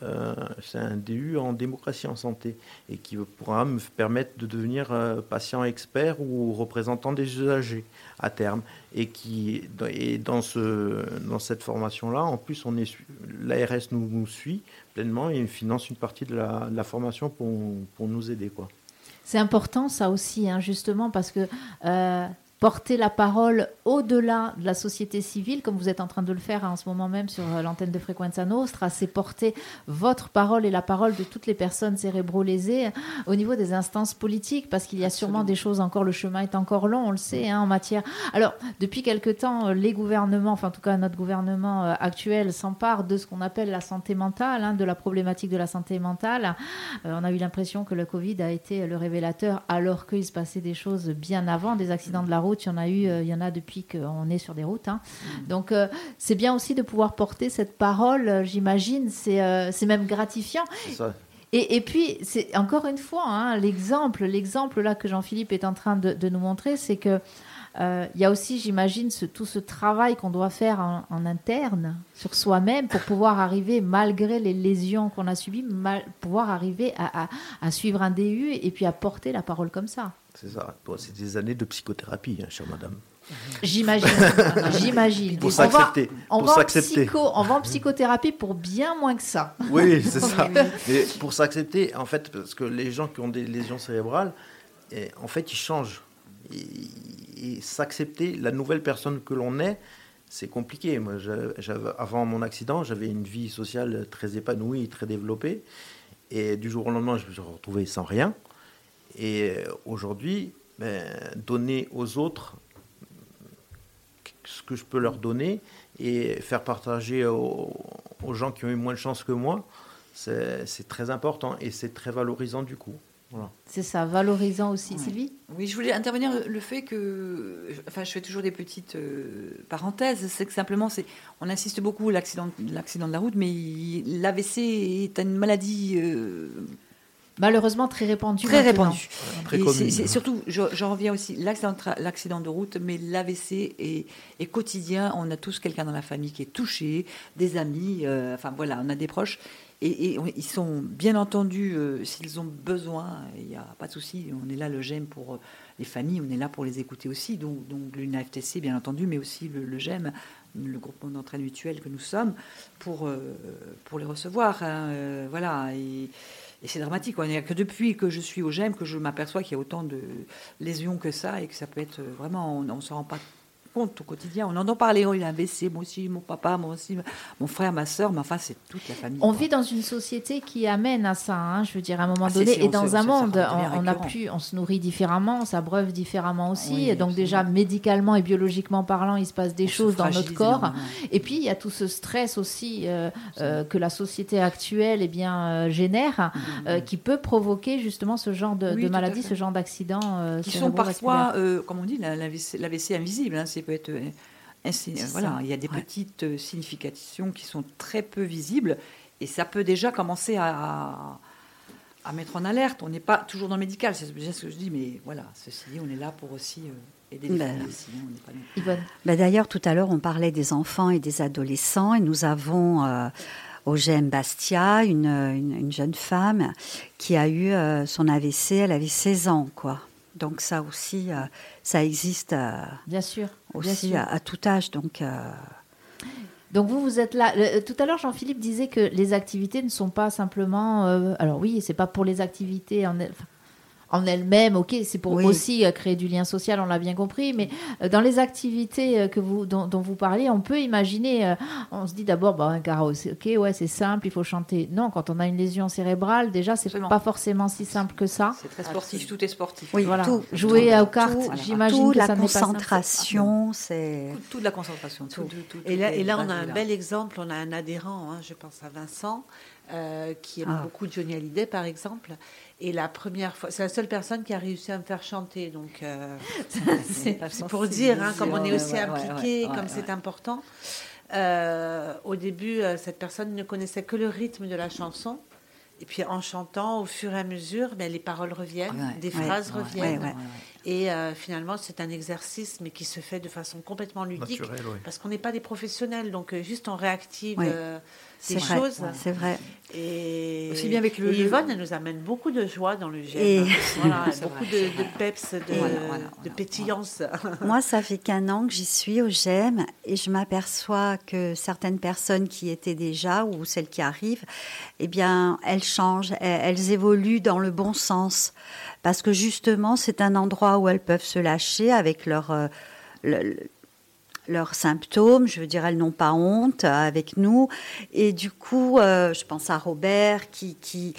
Speaker 3: Euh, c'est un DU en démocratie en santé et qui pourra me permettre de devenir euh, patient expert ou représentant des usagers à terme. Et, qui, et dans, ce, dans cette formation-là, en plus, on est, l'ARS nous, nous suit pleinement et finance une partie de la, de la formation pour, pour nous aider. Quoi.
Speaker 1: C'est important ça aussi, hein, justement, parce que euh, porter la parole au-delà de la société civile, comme vous êtes en train de le faire hein, en ce moment même sur euh, l'antenne de Frequenza Nostra, c'est porter votre parole et la parole de toutes les personnes cérébro-lésées euh, au niveau des instances politiques, parce qu'il y a sûrement des choses encore, le chemin est encore long, on le sait, hein, en matière... Alors, depuis quelque temps, euh, les gouvernements, enfin en tout cas notre gouvernement euh, actuel, s'empare de ce qu'on appelle la santé mentale, hein, de la problématique de la santé mentale. Euh, on a eu l'impression que le Covid a été le révélateur, alors qu'il se passait des choses bien avant, des accidents de la route. Il y en a eu, euh, il y en a depuis qu'on est sur des routes. hein. Donc, euh, c'est bien aussi de pouvoir porter cette parole. euh, J'imagine, c'est euh, même gratifiant.
Speaker 3: Ça.
Speaker 1: Et, et puis, c'est encore une fois, hein, l'exemple, l'exemple là que Jean-Philippe est en train de, de nous montrer, c'est que euh, il y a aussi, j'imagine, ce, tout ce travail qu'on doit faire en, en interne sur soi-même pour pouvoir arriver, malgré les lésions qu'on a subies, mal, pouvoir arriver à, à, à suivre un DU et puis à porter la parole comme ça.
Speaker 3: C'est ça. Bon, c'est des années de psychothérapie, hein, chère madame.
Speaker 1: J'imagine, j'imagine.
Speaker 3: Pour
Speaker 1: On va-
Speaker 3: s'accepter.
Speaker 1: On va, psycho, on va en psychothérapie pour bien moins que ça.
Speaker 3: Oui, c'est ça. Mais pour s'accepter, en fait, parce que les gens qui ont des lésions cérébrales, eh, en fait, ils changent. Et, et s'accepter, la nouvelle personne que l'on est, c'est compliqué. Moi, j'avais- avant mon accident, j'avais une vie sociale très épanouie, très développée. Et du jour au lendemain, je me suis retrouvé sans rien. Et euh, aujourd'hui, ben, donner aux autres ce que je peux leur donner et faire partager aux, aux gens qui ont eu moins de chance que moi, c'est très important et c'est très valorisant du coup. Voilà.
Speaker 1: C'est ça, valorisant aussi.
Speaker 5: Ouais.
Speaker 1: Sylvie?
Speaker 5: Oui, je voulais intervenir le fait que, enfin, je fais toujours des petites euh, parenthèses. C'est que simplement, c'est, on insiste beaucoup l'accident, l'accident de la route, mais l'AVC est une maladie euh,
Speaker 1: Malheureusement très répandu.
Speaker 5: très
Speaker 1: maintenant.
Speaker 5: répandue.
Speaker 3: Très
Speaker 5: Et
Speaker 3: commune.
Speaker 5: c'est- c'est surtout, je- j'en reviens aussi, l'accident, de tra- l'accident de route, mais l'AVC est, est quotidien. On a tous quelqu'un dans la famille qui est touché, des amis, euh, enfin voilà, on a des proches. Et, et on- ils sont bien entendu, euh, s'ils ont besoin, il n'y a pas de souci, on est là, le GEM pour euh, les familles, on est là pour les écouter aussi, donc, donc l'UNAFTC bien entendu, mais aussi le, le GEM, le groupement d'entraide mutuelle que nous sommes, pour, euh, pour les recevoir. hein, euh, voilà, et, et c'est dramatique. A que depuis que je suis au GEM que je m'aperçois qu'il y a autant de lésions que ça et que ça peut être euh, vraiment, on ne se rend pas compte au quotidien. On entend parler, oh, il a un AVC, moi aussi, mon papa, moi aussi, mon frère, ma soeur, mais enfin, c'est toute la famille.
Speaker 1: On
Speaker 5: quoi.
Speaker 1: vit dans une société qui amène à ça, hein, je veux dire, à un moment
Speaker 5: Ah,
Speaker 1: donné, et dans un monde, on, on a pu, on se nourrit différemment, on s'abreuve différemment aussi,
Speaker 5: Oui,
Speaker 1: et donc
Speaker 5: absolument.
Speaker 1: déjà médicalement et biologiquement parlant, il se passe des
Speaker 5: On
Speaker 1: choses dans notre corps.
Speaker 5: énormément.
Speaker 1: Et puis il y a tout ce stress aussi euh, euh, que la société actuelle eh bien euh, génère, euh, qui peut provoquer justement ce genre de.
Speaker 5: Oui,
Speaker 1: de maladie, ce genre d'accident.
Speaker 5: qui sont parfois, comme on dit, la- l'AVC l'AVC invisible. Hein, c'est peut être, euh, voilà,
Speaker 1: ça.
Speaker 5: il y a des
Speaker 4: Ouais.
Speaker 5: petites euh, significations qui sont très peu visibles, et ça peut déjà commencer à, à mettre en alerte. On n'est pas toujours dans le médical, c'est déjà ce que je dis, mais voilà, ceci dit, on est là pour aussi euh, aider les
Speaker 4: Ben.
Speaker 5: familles. on pas
Speaker 4: D'ailleurs, tout à l'heure, on parlait des enfants et des adolescents, et nous avons euh, au Bastia une, une- une jeune femme qui a eu euh, son AVC, elle avait 16 ans, quoi. Donc ça aussi, euh, ça existe euh,
Speaker 1: Bien sûr. bien
Speaker 4: aussi
Speaker 1: sûr.
Speaker 4: à, à tout âge. Donc euh,
Speaker 1: Donc vous, vous êtes là. Le- tout à l'heure, Jean-Philippe disait que les activités ne sont pas simplement. alors oui, c'est pas pour les activités en, enfin, en elles-mêmes, ok, c'est pour
Speaker 4: Oui.
Speaker 1: aussi euh, créer du lien social, on l'a bien compris, mais euh, dans les activités euh, que vous, dont, dont vous parliez, on peut imaginer, on se dit d'abord, bah, un carreau, c'est ok, ouais, c'est simple, il faut chanter. Non, quand on a une lésion cérébrale, déjà, c'est
Speaker 5: Absolument.
Speaker 1: pas forcément si simple que ça.
Speaker 5: C'est très sportif, tout est sportif.
Speaker 4: oui,
Speaker 1: Voilà.
Speaker 4: tout,
Speaker 1: Jouer
Speaker 4: tout,
Speaker 1: aux cartes,
Speaker 4: tout,
Speaker 1: j'imagine
Speaker 4: tout,
Speaker 1: que
Speaker 4: la
Speaker 1: ça n'est pas simple.
Speaker 4: concentration, c'est
Speaker 5: Tout, toute la concentration. tout- tout- tout-
Speaker 6: Et là, et là, on a un
Speaker 5: là.
Speaker 6: bel exemple. On a un adhérent, hein, je pense à Vincent, euh, qui aime
Speaker 4: Ah.
Speaker 6: beaucoup Johnny Hallyday, par exemple. Et la première fois, c'est la seule personne qui a réussi à me faire chanter. Donc, euh, c'est pour dire, hein, comme on est aussi
Speaker 5: Ouais,
Speaker 6: impliqué,
Speaker 5: ouais, ouais,
Speaker 6: comme
Speaker 5: ouais.
Speaker 6: c'est important. Euh, au début, euh, cette personne ne connaissait que le rythme de la chanson. Et puis en chantant, au fur et à mesure, ben, les paroles reviennent,
Speaker 5: Ouais,
Speaker 6: des phrases
Speaker 5: Ouais,
Speaker 6: reviennent.
Speaker 4: ouais, ouais.
Speaker 6: Et euh, finalement, c'est un exercice, mais qui se fait de façon complètement ludique.
Speaker 3: Naturel.
Speaker 6: Parce qu'on n'est pas des professionnels, donc euh, juste on réactive euh, des
Speaker 4: vrai,
Speaker 6: choses.
Speaker 4: c'est vrai.
Speaker 6: Et,
Speaker 5: Aussi bien avec le-
Speaker 6: et Yvonne, elle nous amène beaucoup de joie dans le gène.
Speaker 4: Et-
Speaker 6: Voilà, beaucoup
Speaker 5: vrai,
Speaker 6: de, peps, de,
Speaker 5: Voilà, voilà,
Speaker 6: de
Speaker 5: voilà.
Speaker 6: pétillance.
Speaker 4: Moi, ça fait qu'un an que j'y suis au GEM et je m'aperçois que certaines personnes qui étaient déjà ou celles qui arrivent, eh bien, elles changent, elles, elles évoluent dans le bon sens. Parce que justement, c'est un endroit où elles peuvent se lâcher avec leur, euh, le- le- leurs symptômes. Je veux dire, elles n'ont pas honte euh, avec nous. Et du coup, euh, je pense à Robert qui, qui,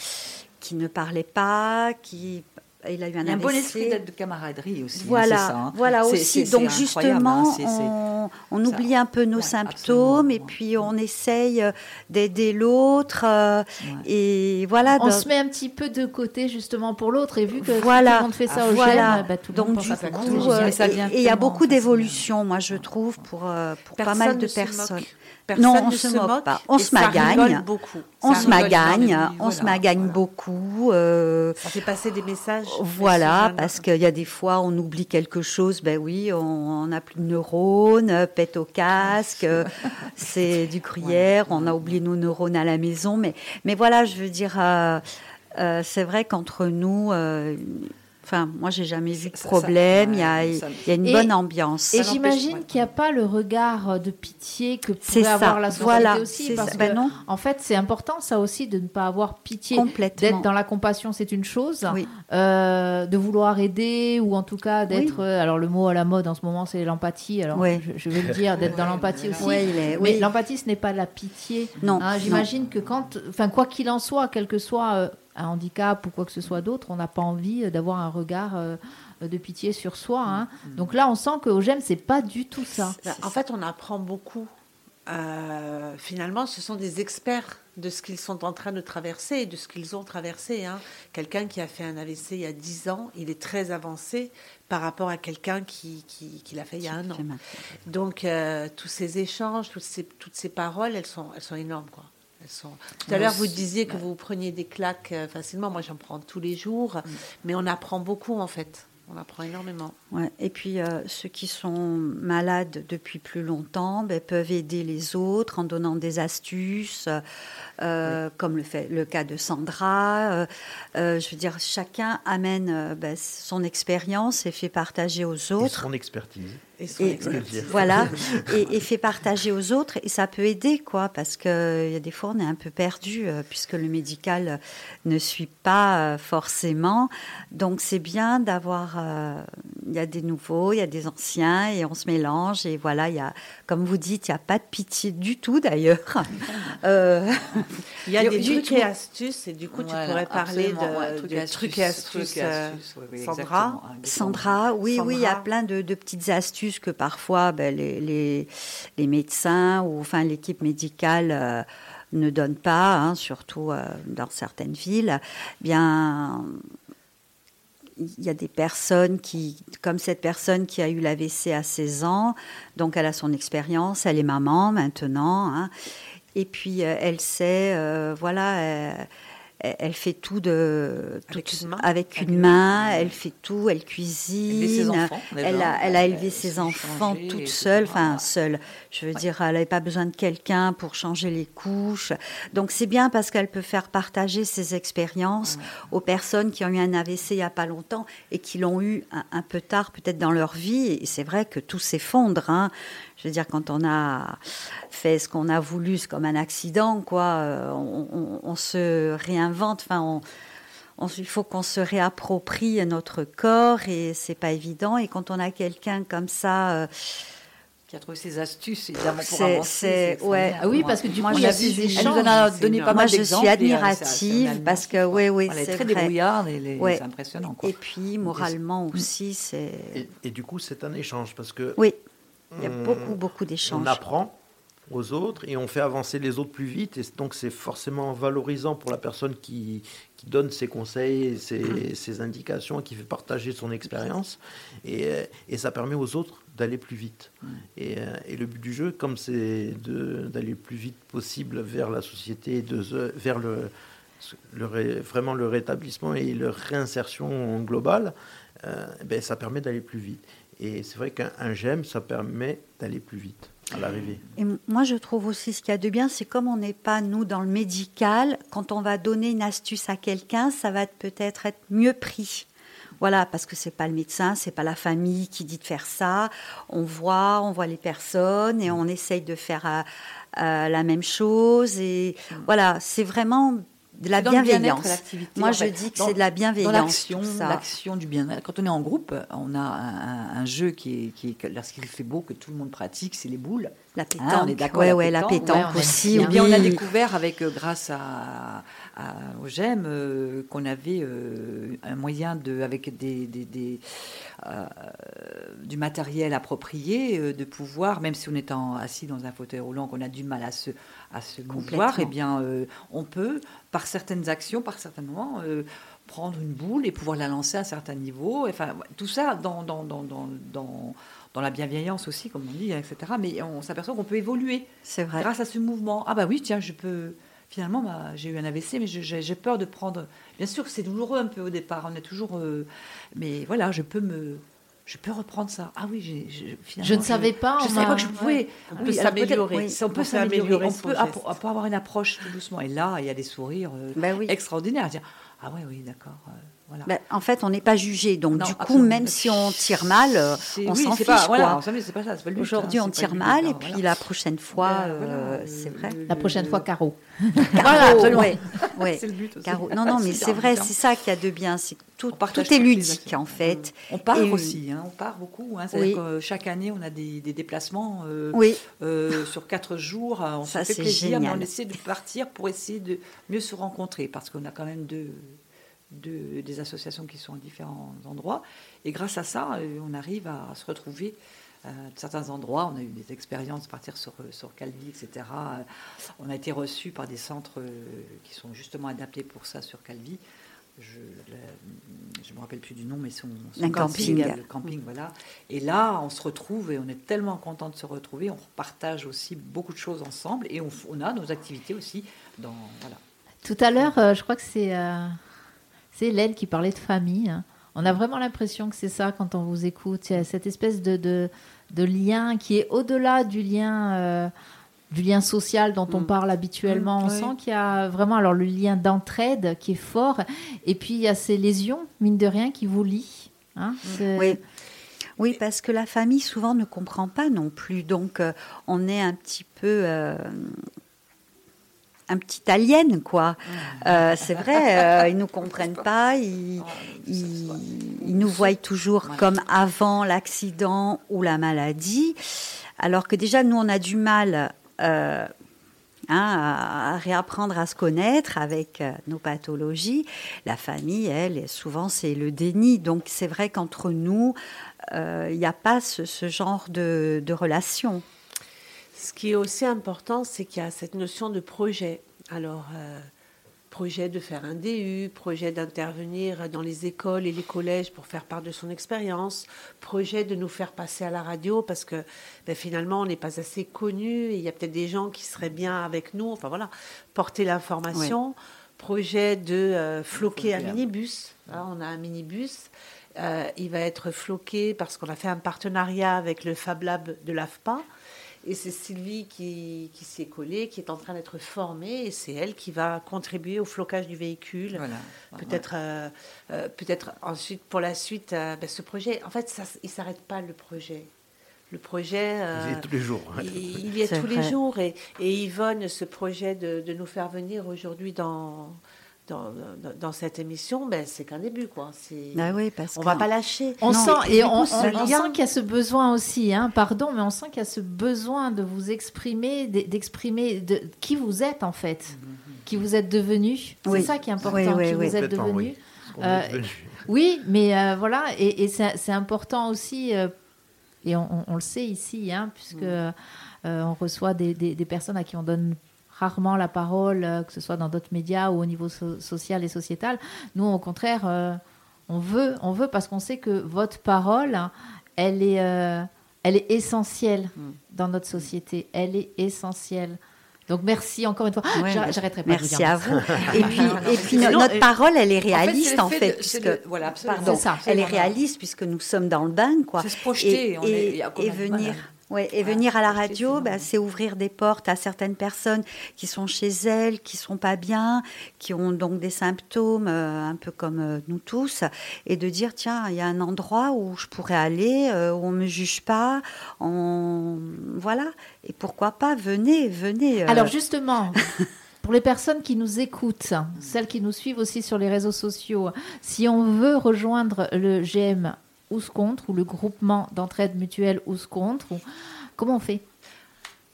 Speaker 4: qui ne parlait pas, qui. Il a eu un
Speaker 5: Il a un bon esprit de camaraderie aussi. hein,
Speaker 4: Voilà,
Speaker 5: ça, hein.
Speaker 4: voilà aussi. Donc justement,
Speaker 5: hein, c'est-
Speaker 4: on, oublie un peu nos
Speaker 5: ouais,
Speaker 4: symptômes et puis on essaye euh, d'aider l'autre. euh,
Speaker 5: Ouais.
Speaker 4: Et voilà.
Speaker 1: On
Speaker 4: donc-
Speaker 1: se met un petit peu de côté justement pour l'autre et vu que
Speaker 4: Voilà.
Speaker 1: tout le monde fait ça
Speaker 5: Ah,
Speaker 1: au
Speaker 4: voilà.
Speaker 1: Bah, tout le
Speaker 4: Donc
Speaker 1: monde
Speaker 4: du coup, euh, et il y a beaucoup d'évolutions, moi je trouve, pour, euh, pour pas mal de personnes.
Speaker 6: Personne
Speaker 4: Non, on
Speaker 6: ne
Speaker 4: se
Speaker 6: se
Speaker 4: moque
Speaker 6: moque
Speaker 4: pas. On se magagne.
Speaker 6: beaucoup.
Speaker 4: on se magagne, on se
Speaker 5: voilà,
Speaker 4: magagne
Speaker 5: voilà.
Speaker 4: beaucoup. euh,
Speaker 2: Ça fait passer des messages.
Speaker 4: Voilà,
Speaker 2: Des
Speaker 4: parce qu'il y a des fois, on oublie quelque chose, ben oui, on n'a plus de neurones, euh, pète au casque, euh, c'est du gruyère, on a oublié nos neurones à la maison. Mais, mais voilà, je veux dire, euh, euh, c'est vrai qu'entre nous, euh, enfin, moi, j'ai jamais vu de
Speaker 5: Ça- ça-
Speaker 4: problème, il y, a,
Speaker 5: ouais,
Speaker 4: il
Speaker 5: ça-
Speaker 4: y a une
Speaker 1: Et-
Speaker 4: bonne ambiance.
Speaker 1: Et j'imagine qu'il n'y a pas le regard de pitié que pourrait avoir
Speaker 4: ça,
Speaker 1: la société
Speaker 4: voilà,
Speaker 1: aussi.
Speaker 4: c'est
Speaker 1: Parce
Speaker 4: ça.
Speaker 1: que,
Speaker 4: Ben non.
Speaker 1: en fait, c'est important ça aussi de ne pas avoir pitié.
Speaker 4: Complètement.
Speaker 1: D'être dans la compassion, c'est une chose.
Speaker 4: Oui.
Speaker 1: Euh, de vouloir aider ou en tout cas d'être.
Speaker 4: Oui.
Speaker 1: euh, alors le mot à la mode en ce moment, c'est l'empathie. Alors
Speaker 4: Oui.
Speaker 1: je, je vais le dire, d'être dans l'empathie aussi.
Speaker 4: Est-
Speaker 1: Mais l'empathie, ce n'est pas la pitié.
Speaker 4: Non,
Speaker 1: Hein,
Speaker 4: non.
Speaker 1: J'imagine que quand, enfin quoi qu'il en soit, quel que soit euh, un handicap ou quoi que ce soit d'autre, on n'a pas envie euh, d'avoir un regard euh, de pitié sur soi. hein.
Speaker 4: Mm.
Speaker 1: Donc là, on sent que OGEM, c'est pas du tout ça.
Speaker 2: En fait, on apprend beaucoup. Euh, finalement, ce sont des experts de ce qu'ils sont en train de traverser et de ce qu'ils ont traversé. hein. Quelqu'un qui a fait un AVC il y a 10 ans, il est très avancé par rapport à quelqu'un qui, qui, qui l'a fait il y a un an. Donc, euh, tous ces échanges, toutes ces, toutes ces paroles, elles sont, elles sont énormes. Quoi. Elles sont... Tout à l'heure, vous disiez que vous preniez des claques euh, facilement. Moi, j'en prends tous les jours. Mais on apprend beaucoup, en fait. On apprend énormément.
Speaker 4: Ouais. Et puis, euh, ceux qui sont malades depuis plus longtemps ben, peuvent aider les autres en donnant des astuces, euh, comme le, fait, le cas de Sandra. Euh, je veux dire, chacun amène ben, son expérience et fait partager aux
Speaker 3: Et
Speaker 4: autres.
Speaker 3: son expertise.
Speaker 2: Et son
Speaker 4: Et,
Speaker 2: expertise.
Speaker 4: voilà, et, et fait partager aux autres, et ça peut aider, quoi, parce qu'il y a des fois, on est un peu perdu, puisque le médical ne suit pas forcément. Donc, c'est bien d'avoir. Il y a des nouveaux, il y a des anciens, et on se mélange, et voilà, il y a, comme vous dites, il n'y a pas de pitié du tout, d'ailleurs. Euh,
Speaker 2: Il y a des trucs et astuces, et du coup, tu pourrais parler
Speaker 5: ouais,
Speaker 2: de,
Speaker 5: trucs et
Speaker 2: astuces. euh,
Speaker 5: oui, oui,
Speaker 2: Sandra.
Speaker 4: Sandra, oui, oui, il y a plein de, de petites astuces que parfois ben, les, les- les médecins ou enfin l'équipe médicale euh, ne donne pas, hein, surtout euh, dans certaines villes. Bien, il y a des personnes qui, comme cette personne qui a eu l'AVC à 16 ans, donc elle a son expérience, elle est maman maintenant, hein, et puis euh, elle sait, euh, voilà. euh, elle- elle fait tout de
Speaker 2: Avec une main
Speaker 4: avec une main, elle fait tout, elle cuisine,
Speaker 5: ses enfants,
Speaker 4: elle a, elle a élevé
Speaker 5: se
Speaker 4: ses enfants toute seule, enfin seule. Je veux dire, elle n'avait pas besoin de quelqu'un pour changer les couches. Donc c'est bien parce qu'elle peut faire partager ses expériences aux personnes qui ont eu un AVC il n'y a pas longtemps et qui l'ont eu un, un peu tard peut-être dans leur vie. Et c'est vrai que tout s'effondre. hein. Je veux dire, quand on a fait ce qu'on a voulu, c'est comme un accident, quoi. euh, On, on- on se réinvente. Enfin, on, on- il faut qu'on se réapproprie notre corps et c'est pas évident. Et quand on a quelqu'un comme ça, euh,
Speaker 5: Qui a trouvé ses astuces, évidemment, pour
Speaker 4: C'est-
Speaker 5: avancer.
Speaker 4: c'est- ouais.
Speaker 1: Ah oui, parce que du
Speaker 4: Moi,
Speaker 1: coup, il y a ces
Speaker 4: vu-
Speaker 5: Elle nous
Speaker 1: échanges.
Speaker 5: a donné pas
Speaker 4: Moi,
Speaker 5: mal
Speaker 4: je
Speaker 5: d'exemples.
Speaker 4: suis
Speaker 5: et, euh, c'est- c'est
Speaker 4: admirative parce que, oui, oui,
Speaker 5: Elle est
Speaker 4: c'est
Speaker 5: très
Speaker 4: vrai.
Speaker 5: débrouillarde et
Speaker 4: Ouais.
Speaker 5: c'est impressionnant. Quoi.
Speaker 4: et puis moralement aussi, c'est.
Speaker 3: Et, et du coup, c'est un échange parce que
Speaker 4: Oui, il y a
Speaker 3: on-
Speaker 4: beaucoup, beaucoup
Speaker 3: on
Speaker 4: d'échanges.
Speaker 3: apprend aux autres et on fait avancer les autres plus vite. Et donc, c'est forcément valorisant pour la personne qui, qui donne ses conseils, ses, ses indications, qui fait partager son expérience. Et, euh, et ça permet aux autres d'aller plus vite. Et, euh, et le but du jeu, comme c'est d'aller le plus vite possible vers la société, de, vers le, le ré- vraiment le rétablissement et leur réinsertion globale, euh, ben, ça permet d'aller plus vite. Et c'est vrai qu'un un GEM, ça permet d'aller plus vite à l'arrivée.
Speaker 4: Et moi, je trouve aussi ce qu'il y a de bien, c'est comme on n'est pas, nous, dans le médical, quand on va donner une astuce à quelqu'un, ça va peut-être être mieux pris. Voilà, parce que c'est pas le médecin, c'est pas la famille qui dit de faire ça. On voit, on voit les personnes et on essaye de faire euh, euh, la même chose. Et voilà, c'est vraiment de la bienveillance. Moi, je
Speaker 5: fait.
Speaker 4: dis que c'est de la bienveillance.
Speaker 5: L'action, du bien-être. Quand on est en groupe, on a un, un- un jeu qui est, qui est- lorsqu'il fait beau, que tout le monde pratique, c'est les boules.
Speaker 4: La
Speaker 5: Hein,
Speaker 4: pétanque,
Speaker 5: on est d'accord.
Speaker 4: ouais, ouais, la
Speaker 5: pétanque,
Speaker 1: ouais,
Speaker 4: aussi.
Speaker 1: bien.
Speaker 5: Eh bien, on a découvert avec, euh, grâce à, à- au GEM, euh, qu'on avait euh, un moyen de, avec des, des- des, euh, du matériel approprié, euh, de pouvoir, même si on est en- assis dans un fauteuil roulant, qu'on a du mal à se, à se mouvoir,
Speaker 4: Complètement.
Speaker 5: eh bien, euh, on peut, par certaines actions, par certains moments, euh, prendre une boule et pouvoir la lancer à un certain niveau. Enfin, tout ça dans, dans, dans, dans, dans, dans la bienveillance aussi, comme on dit, etc. Mais on s'aperçoit qu'on peut évoluer
Speaker 4: C'est vrai.
Speaker 5: grâce à ce mouvement. Ah bah oui, tiens, je peux, finalement, bah, j'ai eu un AVC, mais j'ai peur de prendre. Bien sûr, c'est douloureux un peu au départ. On est toujours, euh, mais voilà, je peux me, je peux reprendre ça. Ah oui, j'ai,
Speaker 1: finalement, je ne savais pas.
Speaker 5: Je ne savais pas que je pouvais.
Speaker 2: On peut s'améliorer.
Speaker 5: on peut s'améliorer. On peut, avoir une approche tout doucement. Et là, il y a des sourires euh, bah extraordinaires. Ah oui, oui, d'accord. Euh,
Speaker 4: ben, en fait, on n'est pas jugé. Donc, du coup, même si on tire mal, euh, on s'en fiche. Aujourd'hui, on tire mal, et puis la prochaine fois, euh, c'est vrai.
Speaker 1: La prochaine fois, Caro.
Speaker 4: voilà, absolument. C'est le but aussi. Caro. Non, non, mais c'est vrai, c'est ça qu'il y a de bien. C'est tout, tout est ludique, en fait.
Speaker 5: On part aussi, hein, on part beaucoup. Hein. Oui. Que chaque année, on a des, déplacements euh,
Speaker 4: oui.
Speaker 5: sur quatre jours. On ça, se fait plaisir, génial. mais on essaie de partir pour essayer de mieux se rencontrer, parce qu'on a quand même deux de, des associations qui sont à différents endroits. Et grâce à ça, euh, on arrive à se retrouver à euh, certains endroits. On a eu des expériences, partir sur, euh, sur Calvi, etc. On a été reçus par des centres qui sont justement adaptés pour ça sur Calvi. Je ne me rappelle plus du nom, mais son,
Speaker 4: son camping,
Speaker 5: Le camping, voilà. Et là, on se retrouve et on est tellement content de se retrouver. On partage aussi beaucoup de choses ensemble et on, on a nos activités aussi dans voilà.
Speaker 1: Tout à l'heure, je crois que c'est c'est Hélène qui parlait de famille. Hein. On a vraiment l'impression que c'est ça quand on vous écoute. Il y a cette espèce de, de, lien qui est au-delà du lien. Euh, du lien social dont on mm. parle habituellement. Mm, on sent qu'il y a vraiment alors le lien d'entraide qui est fort, et puis il y a ces lésions, mine de rien, qui vous lient. Hein.
Speaker 4: oui. Oui, parce que la famille souvent ne comprend pas non plus. Donc, euh, on est un petit peu euh, un petit alien, quoi. Euh, c'est vrai, euh, ils nous comprennent pas, ils, nous voient toujours comme avant l'accident ou la maladie, alors que déjà nous on a du mal. Euh, hein, à, réapprendre à se connaître avec nos pathologies. La famille, elle, souvent c'est le déni. Donc c'est vrai qu'entre nous, il n'y a pas ce, genre de, de relation.
Speaker 2: Ce qui est aussi important, c'est qu'il y a cette notion de projet. Alors, euh, projet de faire un DU, projet d'intervenir dans les écoles et les collèges pour faire part de son expérience, projet de nous faire passer à la radio parce que ben, finalement on n'est pas assez connu et il y a peut-être des gens qui seraient bien avec nous. Enfin voilà, porter l'information. Projet de euh, floquer un minibus. on a un minibus. Euh, il va être floqué parce qu'on a fait un partenariat avec le Fab Lab de l'AFPA. Et c'est Sylvie qui, qui s'y est collée, qui est en train d'être formée, et c'est elle qui va contribuer au flocage du véhicule. Peut-être, euh, euh, peut-être ensuite pour la suite, euh, ben, ce projet. En fait, ça, il s'arrête pas le projet. Le projet.
Speaker 3: il y est tous les jours.
Speaker 2: Il, y est, tous les jours, et, et Yvonne, ce projet de, de nous faire venir aujourd'hui dans dans, cette émission, ben, c'est qu'un début. Quoi.
Speaker 4: Ah oui, parce
Speaker 2: on ne va pas lâcher.
Speaker 1: On sent, et on, sent qu'il y a ce besoin aussi, hein, pardon, mais on sent qu'il y a ce besoin de vous exprimer, d'exprimer de, qui vous êtes en fait, qui vous êtes devenu. C'est ça qui est important, qui vous êtes devenu. Euh, oui, mais euh, voilà, et, c'est important aussi, euh, et on, le sait ici, hein, puisque mm. on reçoit des, des, personnes à qui on donne rarement la parole, euh, que ce soit dans d'autres médias ou au niveau social et sociétal. Nous, au contraire, euh, on veut, on veut parce qu'on sait que votre parole, elle est, euh, elle est essentielle mm. dans notre société. Elle est essentielle. Donc merci encore une fois. J'arrêterai pas.
Speaker 4: Merci à vous. et puis, et puis notre parole, elle est réaliste en fait, puisque
Speaker 5: voilà,
Speaker 4: pardon, ça, elle est réaliste puisque nous sommes dans le bain, quoi.
Speaker 5: Se projeter.
Speaker 4: Et, et venir. Et venir à la radio, bah, c'est ouvrir des portes à certaines personnes qui sont chez elles, qui sont pas bien, qui ont donc des symptômes, euh, un peu comme euh, nous tous, et de dire tiens, il y a un endroit où je pourrais aller, euh, où on me juge pas, on... voilà. Et pourquoi pas, venez, venez.
Speaker 1: Alors justement. Pour les personnes qui nous écoutent, celles qui nous suivent aussi sur les réseaux sociaux, si on veut rejoindre le GM ou se contre, ou le groupement d'entraide mutuelle ou se contre ou... Comment on fait?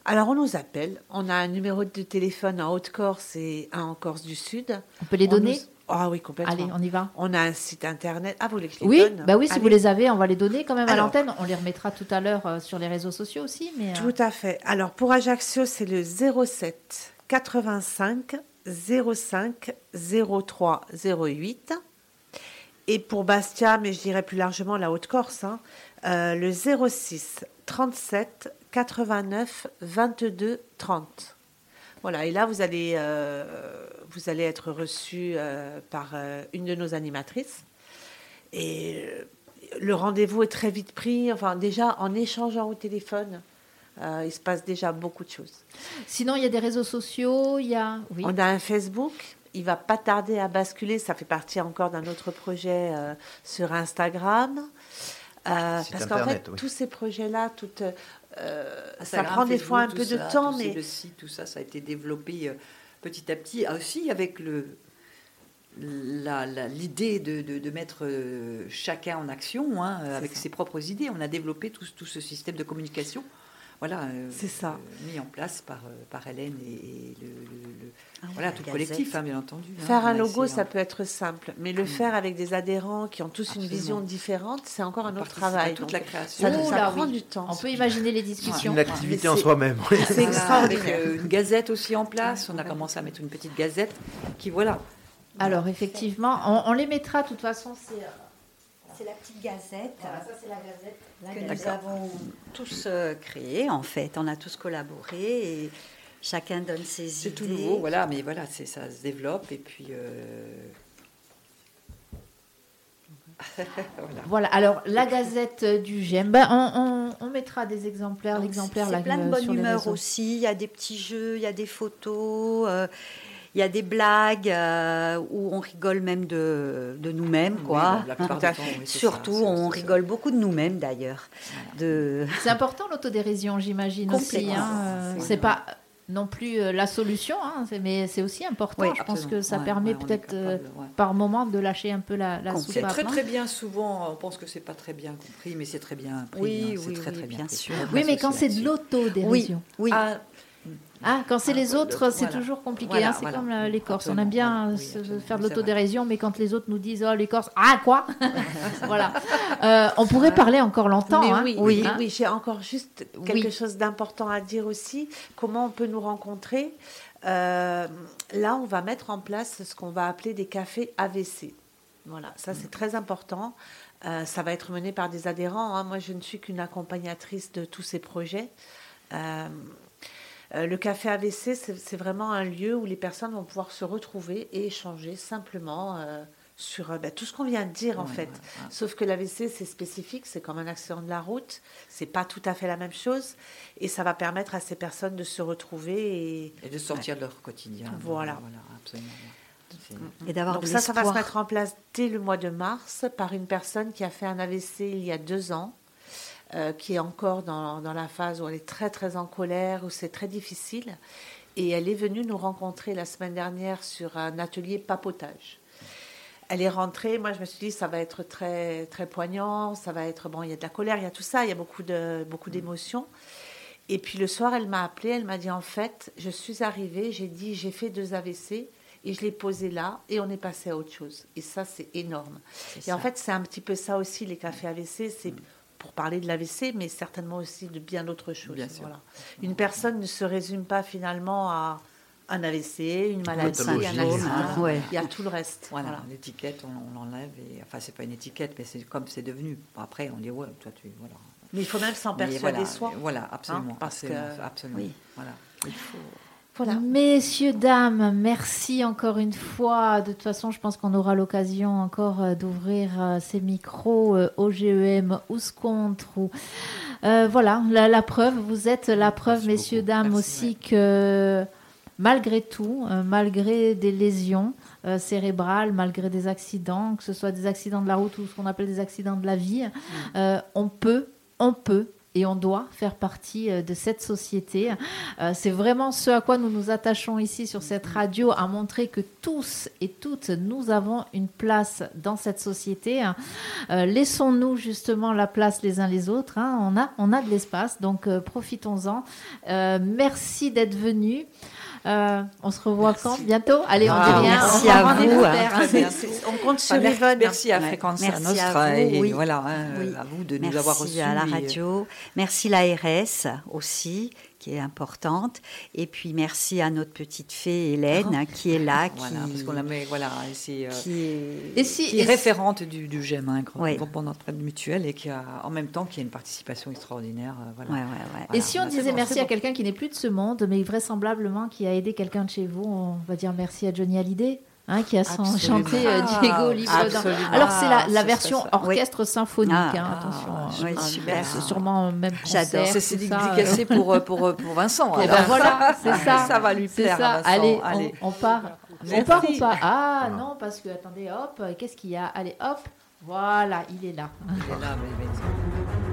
Speaker 2: Alors on nous appelle, on a un numéro de téléphone en Haute-Corse et un en Corse du Sud.
Speaker 1: On peut les donner?
Speaker 2: Ah oui, complètement.
Speaker 1: Allez, on y va.
Speaker 2: On a un site internet. Ah, vous les,
Speaker 1: oui,
Speaker 2: donne?
Speaker 1: bah oui, si vous les avez, on va les donner quand même à l'antenne. On les remettra tout à l'heure euh, sur les réseaux sociaux aussi. Mais,
Speaker 2: euh, Tout à fait. Alors pour Ajaccio, c'est le 07 85 05 03 08. Et pour Bastia, mais je dirais plus largement la Haute-Corse, hein, euh, le 06 37 89 22 30. Voilà, et là, vous allez, euh, vous allez être reçu euh, par euh, une de nos animatrices. Et le rendez-vous est très vite pris. Enfin, déjà, en échangeant au téléphone, euh, il se passe déjà beaucoup de choses.
Speaker 1: Sinon, il y a des réseaux sociaux, il y a. Oui.
Speaker 2: On a un Facebook. Il va pas tarder à basculer. Ça fait partie encore d'un autre projet euh, sur Instagram. Euh, parce qu'en fait,
Speaker 3: oui.
Speaker 2: tous ces projets-là, toutes, euh, ça prend des fois un peu de temps, mais
Speaker 5: le site, tout ça, ça a été développé euh, petit à petit. Ah, aussi avec le la- la- l'idée de, de- de mettre chacun en action hein, avec
Speaker 2: ça.
Speaker 5: ses propres idées. On a développé tout, tout ce système de communication. Voilà, euh,
Speaker 2: C'est ça.
Speaker 5: euh, mis en place par, euh, par Hélène et, et le, le- le-
Speaker 4: Ah
Speaker 5: voilà, tout le collectif, hein, bien entendu. hein.
Speaker 2: Faire un logo, ça peut être simple, mais le faire avec des adhérents qui ont tous une vision différente, c'est encore un
Speaker 5: On
Speaker 2: autre travail.
Speaker 5: toute
Speaker 2: Donc,
Speaker 5: la création.
Speaker 2: ça,
Speaker 1: Oh
Speaker 2: ça
Speaker 1: là,
Speaker 2: prend
Speaker 1: oui.
Speaker 2: du temps.
Speaker 1: On peut imaginer les
Speaker 3: C'est
Speaker 1: discussions.
Speaker 3: une activité en soi-même. oui.
Speaker 2: C'est extraordinaire.
Speaker 5: avec euh, une gazette aussi en place. On a commencé à mettre une petite gazette qui, voilà,
Speaker 1: Alors, effectivement, on, on les mettra, de toute façon, c'est.
Speaker 4: C'est la petite gazette
Speaker 1: voilà, ça, c'est la gazette. La
Speaker 4: que nous avons tous euh, créée, en fait. On a tous collaboré et chacun donne ses
Speaker 5: c'est
Speaker 4: idées.
Speaker 5: tout nouveau, voilà, mais voilà, c'est ça se développe et puis euh, voilà.
Speaker 1: Voilà, alors la gazette du GEM, ben, on, on- on mettra des exemplaires, l'exemplaire
Speaker 4: C'est
Speaker 1: là,
Speaker 4: plein de
Speaker 1: euh,
Speaker 4: bonne
Speaker 1: sur
Speaker 4: humeur aussi. Il y a des petits jeux, il y a des photos, euh, il y a des blagues euh, où on rigole même de, de nous-mêmes, quoi.
Speaker 5: la temps, oui, c'est
Speaker 4: Surtout,
Speaker 5: ça,
Speaker 4: on rigole beaucoup de nous-mêmes d'ailleurs. De...
Speaker 1: C'est important l'autodérision, j'imagine aussi. Hein,
Speaker 5: C'est
Speaker 1: pas non plus euh, la solution, hein, mais c'est aussi important.
Speaker 4: Oui,
Speaker 1: je pense que ça
Speaker 5: Ouais,
Speaker 1: permet
Speaker 5: ouais,
Speaker 1: peut-être euh,
Speaker 5: ouais.
Speaker 1: par moment de lâcher un peu la, la
Speaker 4: Complètement.
Speaker 5: C'est très
Speaker 1: hein.
Speaker 5: très bien souvent, on pense que c'est pas très bien compris, mais c'est très bien pris.
Speaker 4: Oui,
Speaker 5: hein,
Speaker 4: oui,
Speaker 5: très,
Speaker 4: oui,
Speaker 5: très
Speaker 4: bien
Speaker 5: pris.
Speaker 4: sûr.
Speaker 5: On
Speaker 1: Oui, mais quand c'est de l'autodérision.
Speaker 4: Oui,
Speaker 5: Ah,
Speaker 1: Ah, quand c'est
Speaker 5: Ah,
Speaker 1: les
Speaker 5: le-
Speaker 1: autres, c'est
Speaker 5: voilà.
Speaker 1: toujours compliqué.
Speaker 5: Voilà,
Speaker 1: hein, c'est
Speaker 5: voilà.
Speaker 1: comme euh, les Corses. On aime bien
Speaker 5: voilà. Oui,
Speaker 1: se-
Speaker 5: absolument.
Speaker 1: faire de l'autodérision, mais quand les autres nous disent Oh, les Corses, ah, quoi Voilà. Euh, on pourrait parler encore longtemps.
Speaker 2: Mais
Speaker 1: hein.
Speaker 2: oui,
Speaker 4: Oui.
Speaker 2: oui,
Speaker 1: Hein
Speaker 2: oui, j'ai encore juste quelque
Speaker 1: Oui.
Speaker 2: chose d'important à dire aussi. Comment on peut nous rencontrer Euh, Là, on va mettre en place ce qu'on va appeler des cafés AVC. Voilà, ça c'est très important. Euh, ça va être mené par des adhérents. hein. Moi, je ne suis qu'une accompagnatrice de tous ces projets. Euh, le café AVC, c'est vraiment un lieu où les personnes vont pouvoir se retrouver et échanger simplement euh, sur euh, ben, tout ce qu'on vient de dire en fait.
Speaker 5: ouais, ouais.
Speaker 2: Sauf que l'AVC, c'est spécifique, c'est comme un accident de la route, c'est pas tout à fait la même chose, et ça va permettre à ces personnes de se retrouver. Et,
Speaker 5: Et de sortir de leur quotidien.
Speaker 2: Voilà.
Speaker 5: voilà absolument. ouais. C'est-
Speaker 4: et d'avoir
Speaker 2: Donc ça, ça va se mettre en place dès le mois de mars par une personne qui a fait un AVC il y a deux ans, euh, qui est encore dans, dans la phase où elle est très très en colère, où c'est très difficile, et elle est venue nous rencontrer la semaine dernière sur un atelier papotage. Elle est rentrée, moi je me suis dit ça va être très très poignant, ça va être bon, il y a de la colère, il y a tout ça, il y a beaucoup de beaucoup d'émotions. Et puis le soir, elle m'a appelé, elle m'a dit en fait, je suis arrivée, j'ai dit j'ai fait deux AVC et je l'ai posé là et on est passé à autre chose. Et ça c'est énorme. Et en fait, c'est un petit peu ça aussi les cafés AVC, c'est pour parler de l'AVC, mais certainement aussi de bien d'autres choses.
Speaker 5: Bien sûr.
Speaker 2: Voilà. Une personne ne se résume pas finalement à un AVC, une maladie, un.
Speaker 4: Ouais.
Speaker 2: Il y a tout le reste.
Speaker 5: Voilà,
Speaker 2: Voilà.
Speaker 5: l'étiquette, on, on l'enlève. Et, enfin, c'est pas une étiquette, mais c'est comme c'est devenu. Après, on dit, ouais, toi, tu. Voilà.
Speaker 2: Mais il faut même s'en persuader
Speaker 5: voilà,
Speaker 2: soi.
Speaker 5: Voilà, absolument.
Speaker 2: Hein, parce
Speaker 5: absolument,
Speaker 2: que-
Speaker 5: absolument.
Speaker 4: Oui.
Speaker 5: Voilà. Il faut.
Speaker 2: Voilà.
Speaker 1: Messieurs, dames, merci encore une fois. De toute façon, je pense qu'on aura l'occasion encore euh, d'ouvrir euh, ces micros euh, au GEM ou ce contre. Ou... Euh, voilà, la, la preuve, vous êtes la preuve,
Speaker 3: Merci
Speaker 1: messieurs,
Speaker 3: beaucoup.
Speaker 1: dames,
Speaker 5: Merci,
Speaker 1: aussi que malgré tout, malgré des lésions euh, cérébrales, malgré des accidents, que ce soit des accidents de la route ou ce qu'on appelle des accidents de la vie, euh, on peut, on peut et on doit faire partie euh, de cette société. Euh, c'est vraiment ce à quoi nous nous attachons ici sur cette radio, à montrer que tous et toutes, nous avons une place dans cette société. Euh, Laissons-nous justement la place les uns les autres. hein. On, a, on a de l'espace, donc profitons-en. Merci d'être venus. Euh, on se revoit quand Bientôt Allez, on
Speaker 4: Ah,
Speaker 1: dit rien.
Speaker 4: merci
Speaker 1: on
Speaker 4: à vous, hein.
Speaker 2: on compte sur
Speaker 5: Enfin, merci,
Speaker 2: Yvonne.
Speaker 5: merci à
Speaker 4: Ouais.
Speaker 5: Fréquence
Speaker 4: Merci à
Speaker 5: Nostra
Speaker 4: vous,
Speaker 5: et
Speaker 4: oui.
Speaker 5: voilà, hein,
Speaker 4: Oui.
Speaker 5: à vous de nous
Speaker 4: Merci
Speaker 5: avoir reçus.
Speaker 4: à la
Speaker 5: et-
Speaker 4: radio. Merci l'ARS aussi, qui est importante. Et puis merci à notre petite fée Hélène hein, qui est là, qui,
Speaker 5: Voilà, parce qu'on la met, voilà, ici, euh,
Speaker 4: qui est-
Speaker 1: Et si,
Speaker 5: qui est
Speaker 1: et si-
Speaker 5: référente du, du GEM, hein, grand
Speaker 4: Oui.
Speaker 5: d'entraide mutuelle, et qui a, en même temps, qui a une participation extraordinaire. euh, voilà.
Speaker 4: Ouais, ouais, ouais.
Speaker 1: Et si on
Speaker 5: bah,
Speaker 1: disait
Speaker 5: bon,
Speaker 1: merci à quelqu'un qui n'est plus de ce monde, mais vraisemblablement qui a aidé quelqu'un de chez vous, on va dire merci à Johnny Hallyday, hein, qui a
Speaker 5: Absolument.
Speaker 1: chanté euh, Diego Libre d'un-
Speaker 5: Absolument.
Speaker 1: Alors c'est la,
Speaker 5: Ah,
Speaker 1: la version
Speaker 5: ça.
Speaker 1: orchestre symphonique,
Speaker 4: Ah,
Speaker 1: hein,
Speaker 5: ah,
Speaker 1: attention.
Speaker 4: oui,
Speaker 1: euh,
Speaker 4: super.
Speaker 1: C'est sûrement même
Speaker 4: J'adore.
Speaker 1: concert,
Speaker 5: C'est
Speaker 1: euh.
Speaker 5: dédicacé pour, euh, pour, euh, pour Vincent.
Speaker 1: Eh
Speaker 5: alors.
Speaker 1: ben voilà, c'est ça.
Speaker 5: Ça va lui plaire.
Speaker 1: ça.
Speaker 5: à Vincent.
Speaker 1: Allez,
Speaker 5: Allez.
Speaker 1: On, on part. On part ou pas? Ah non, parce que attendez, hop, euh, qu'est-ce qu'il y a? Allez, hop, voilà, il est là.
Speaker 5: Il est là, mais-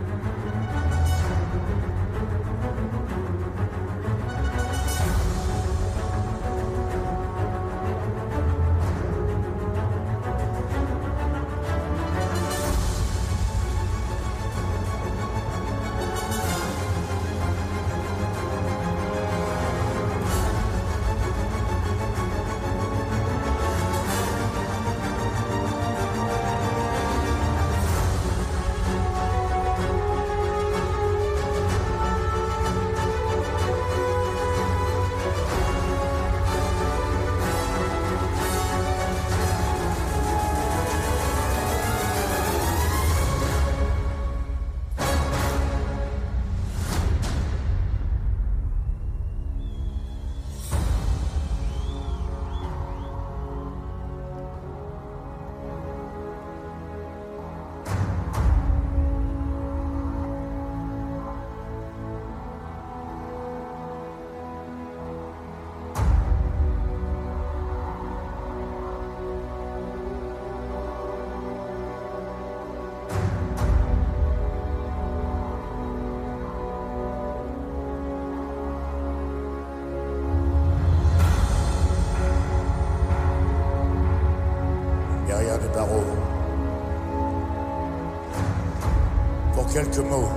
Speaker 7: quelques mots,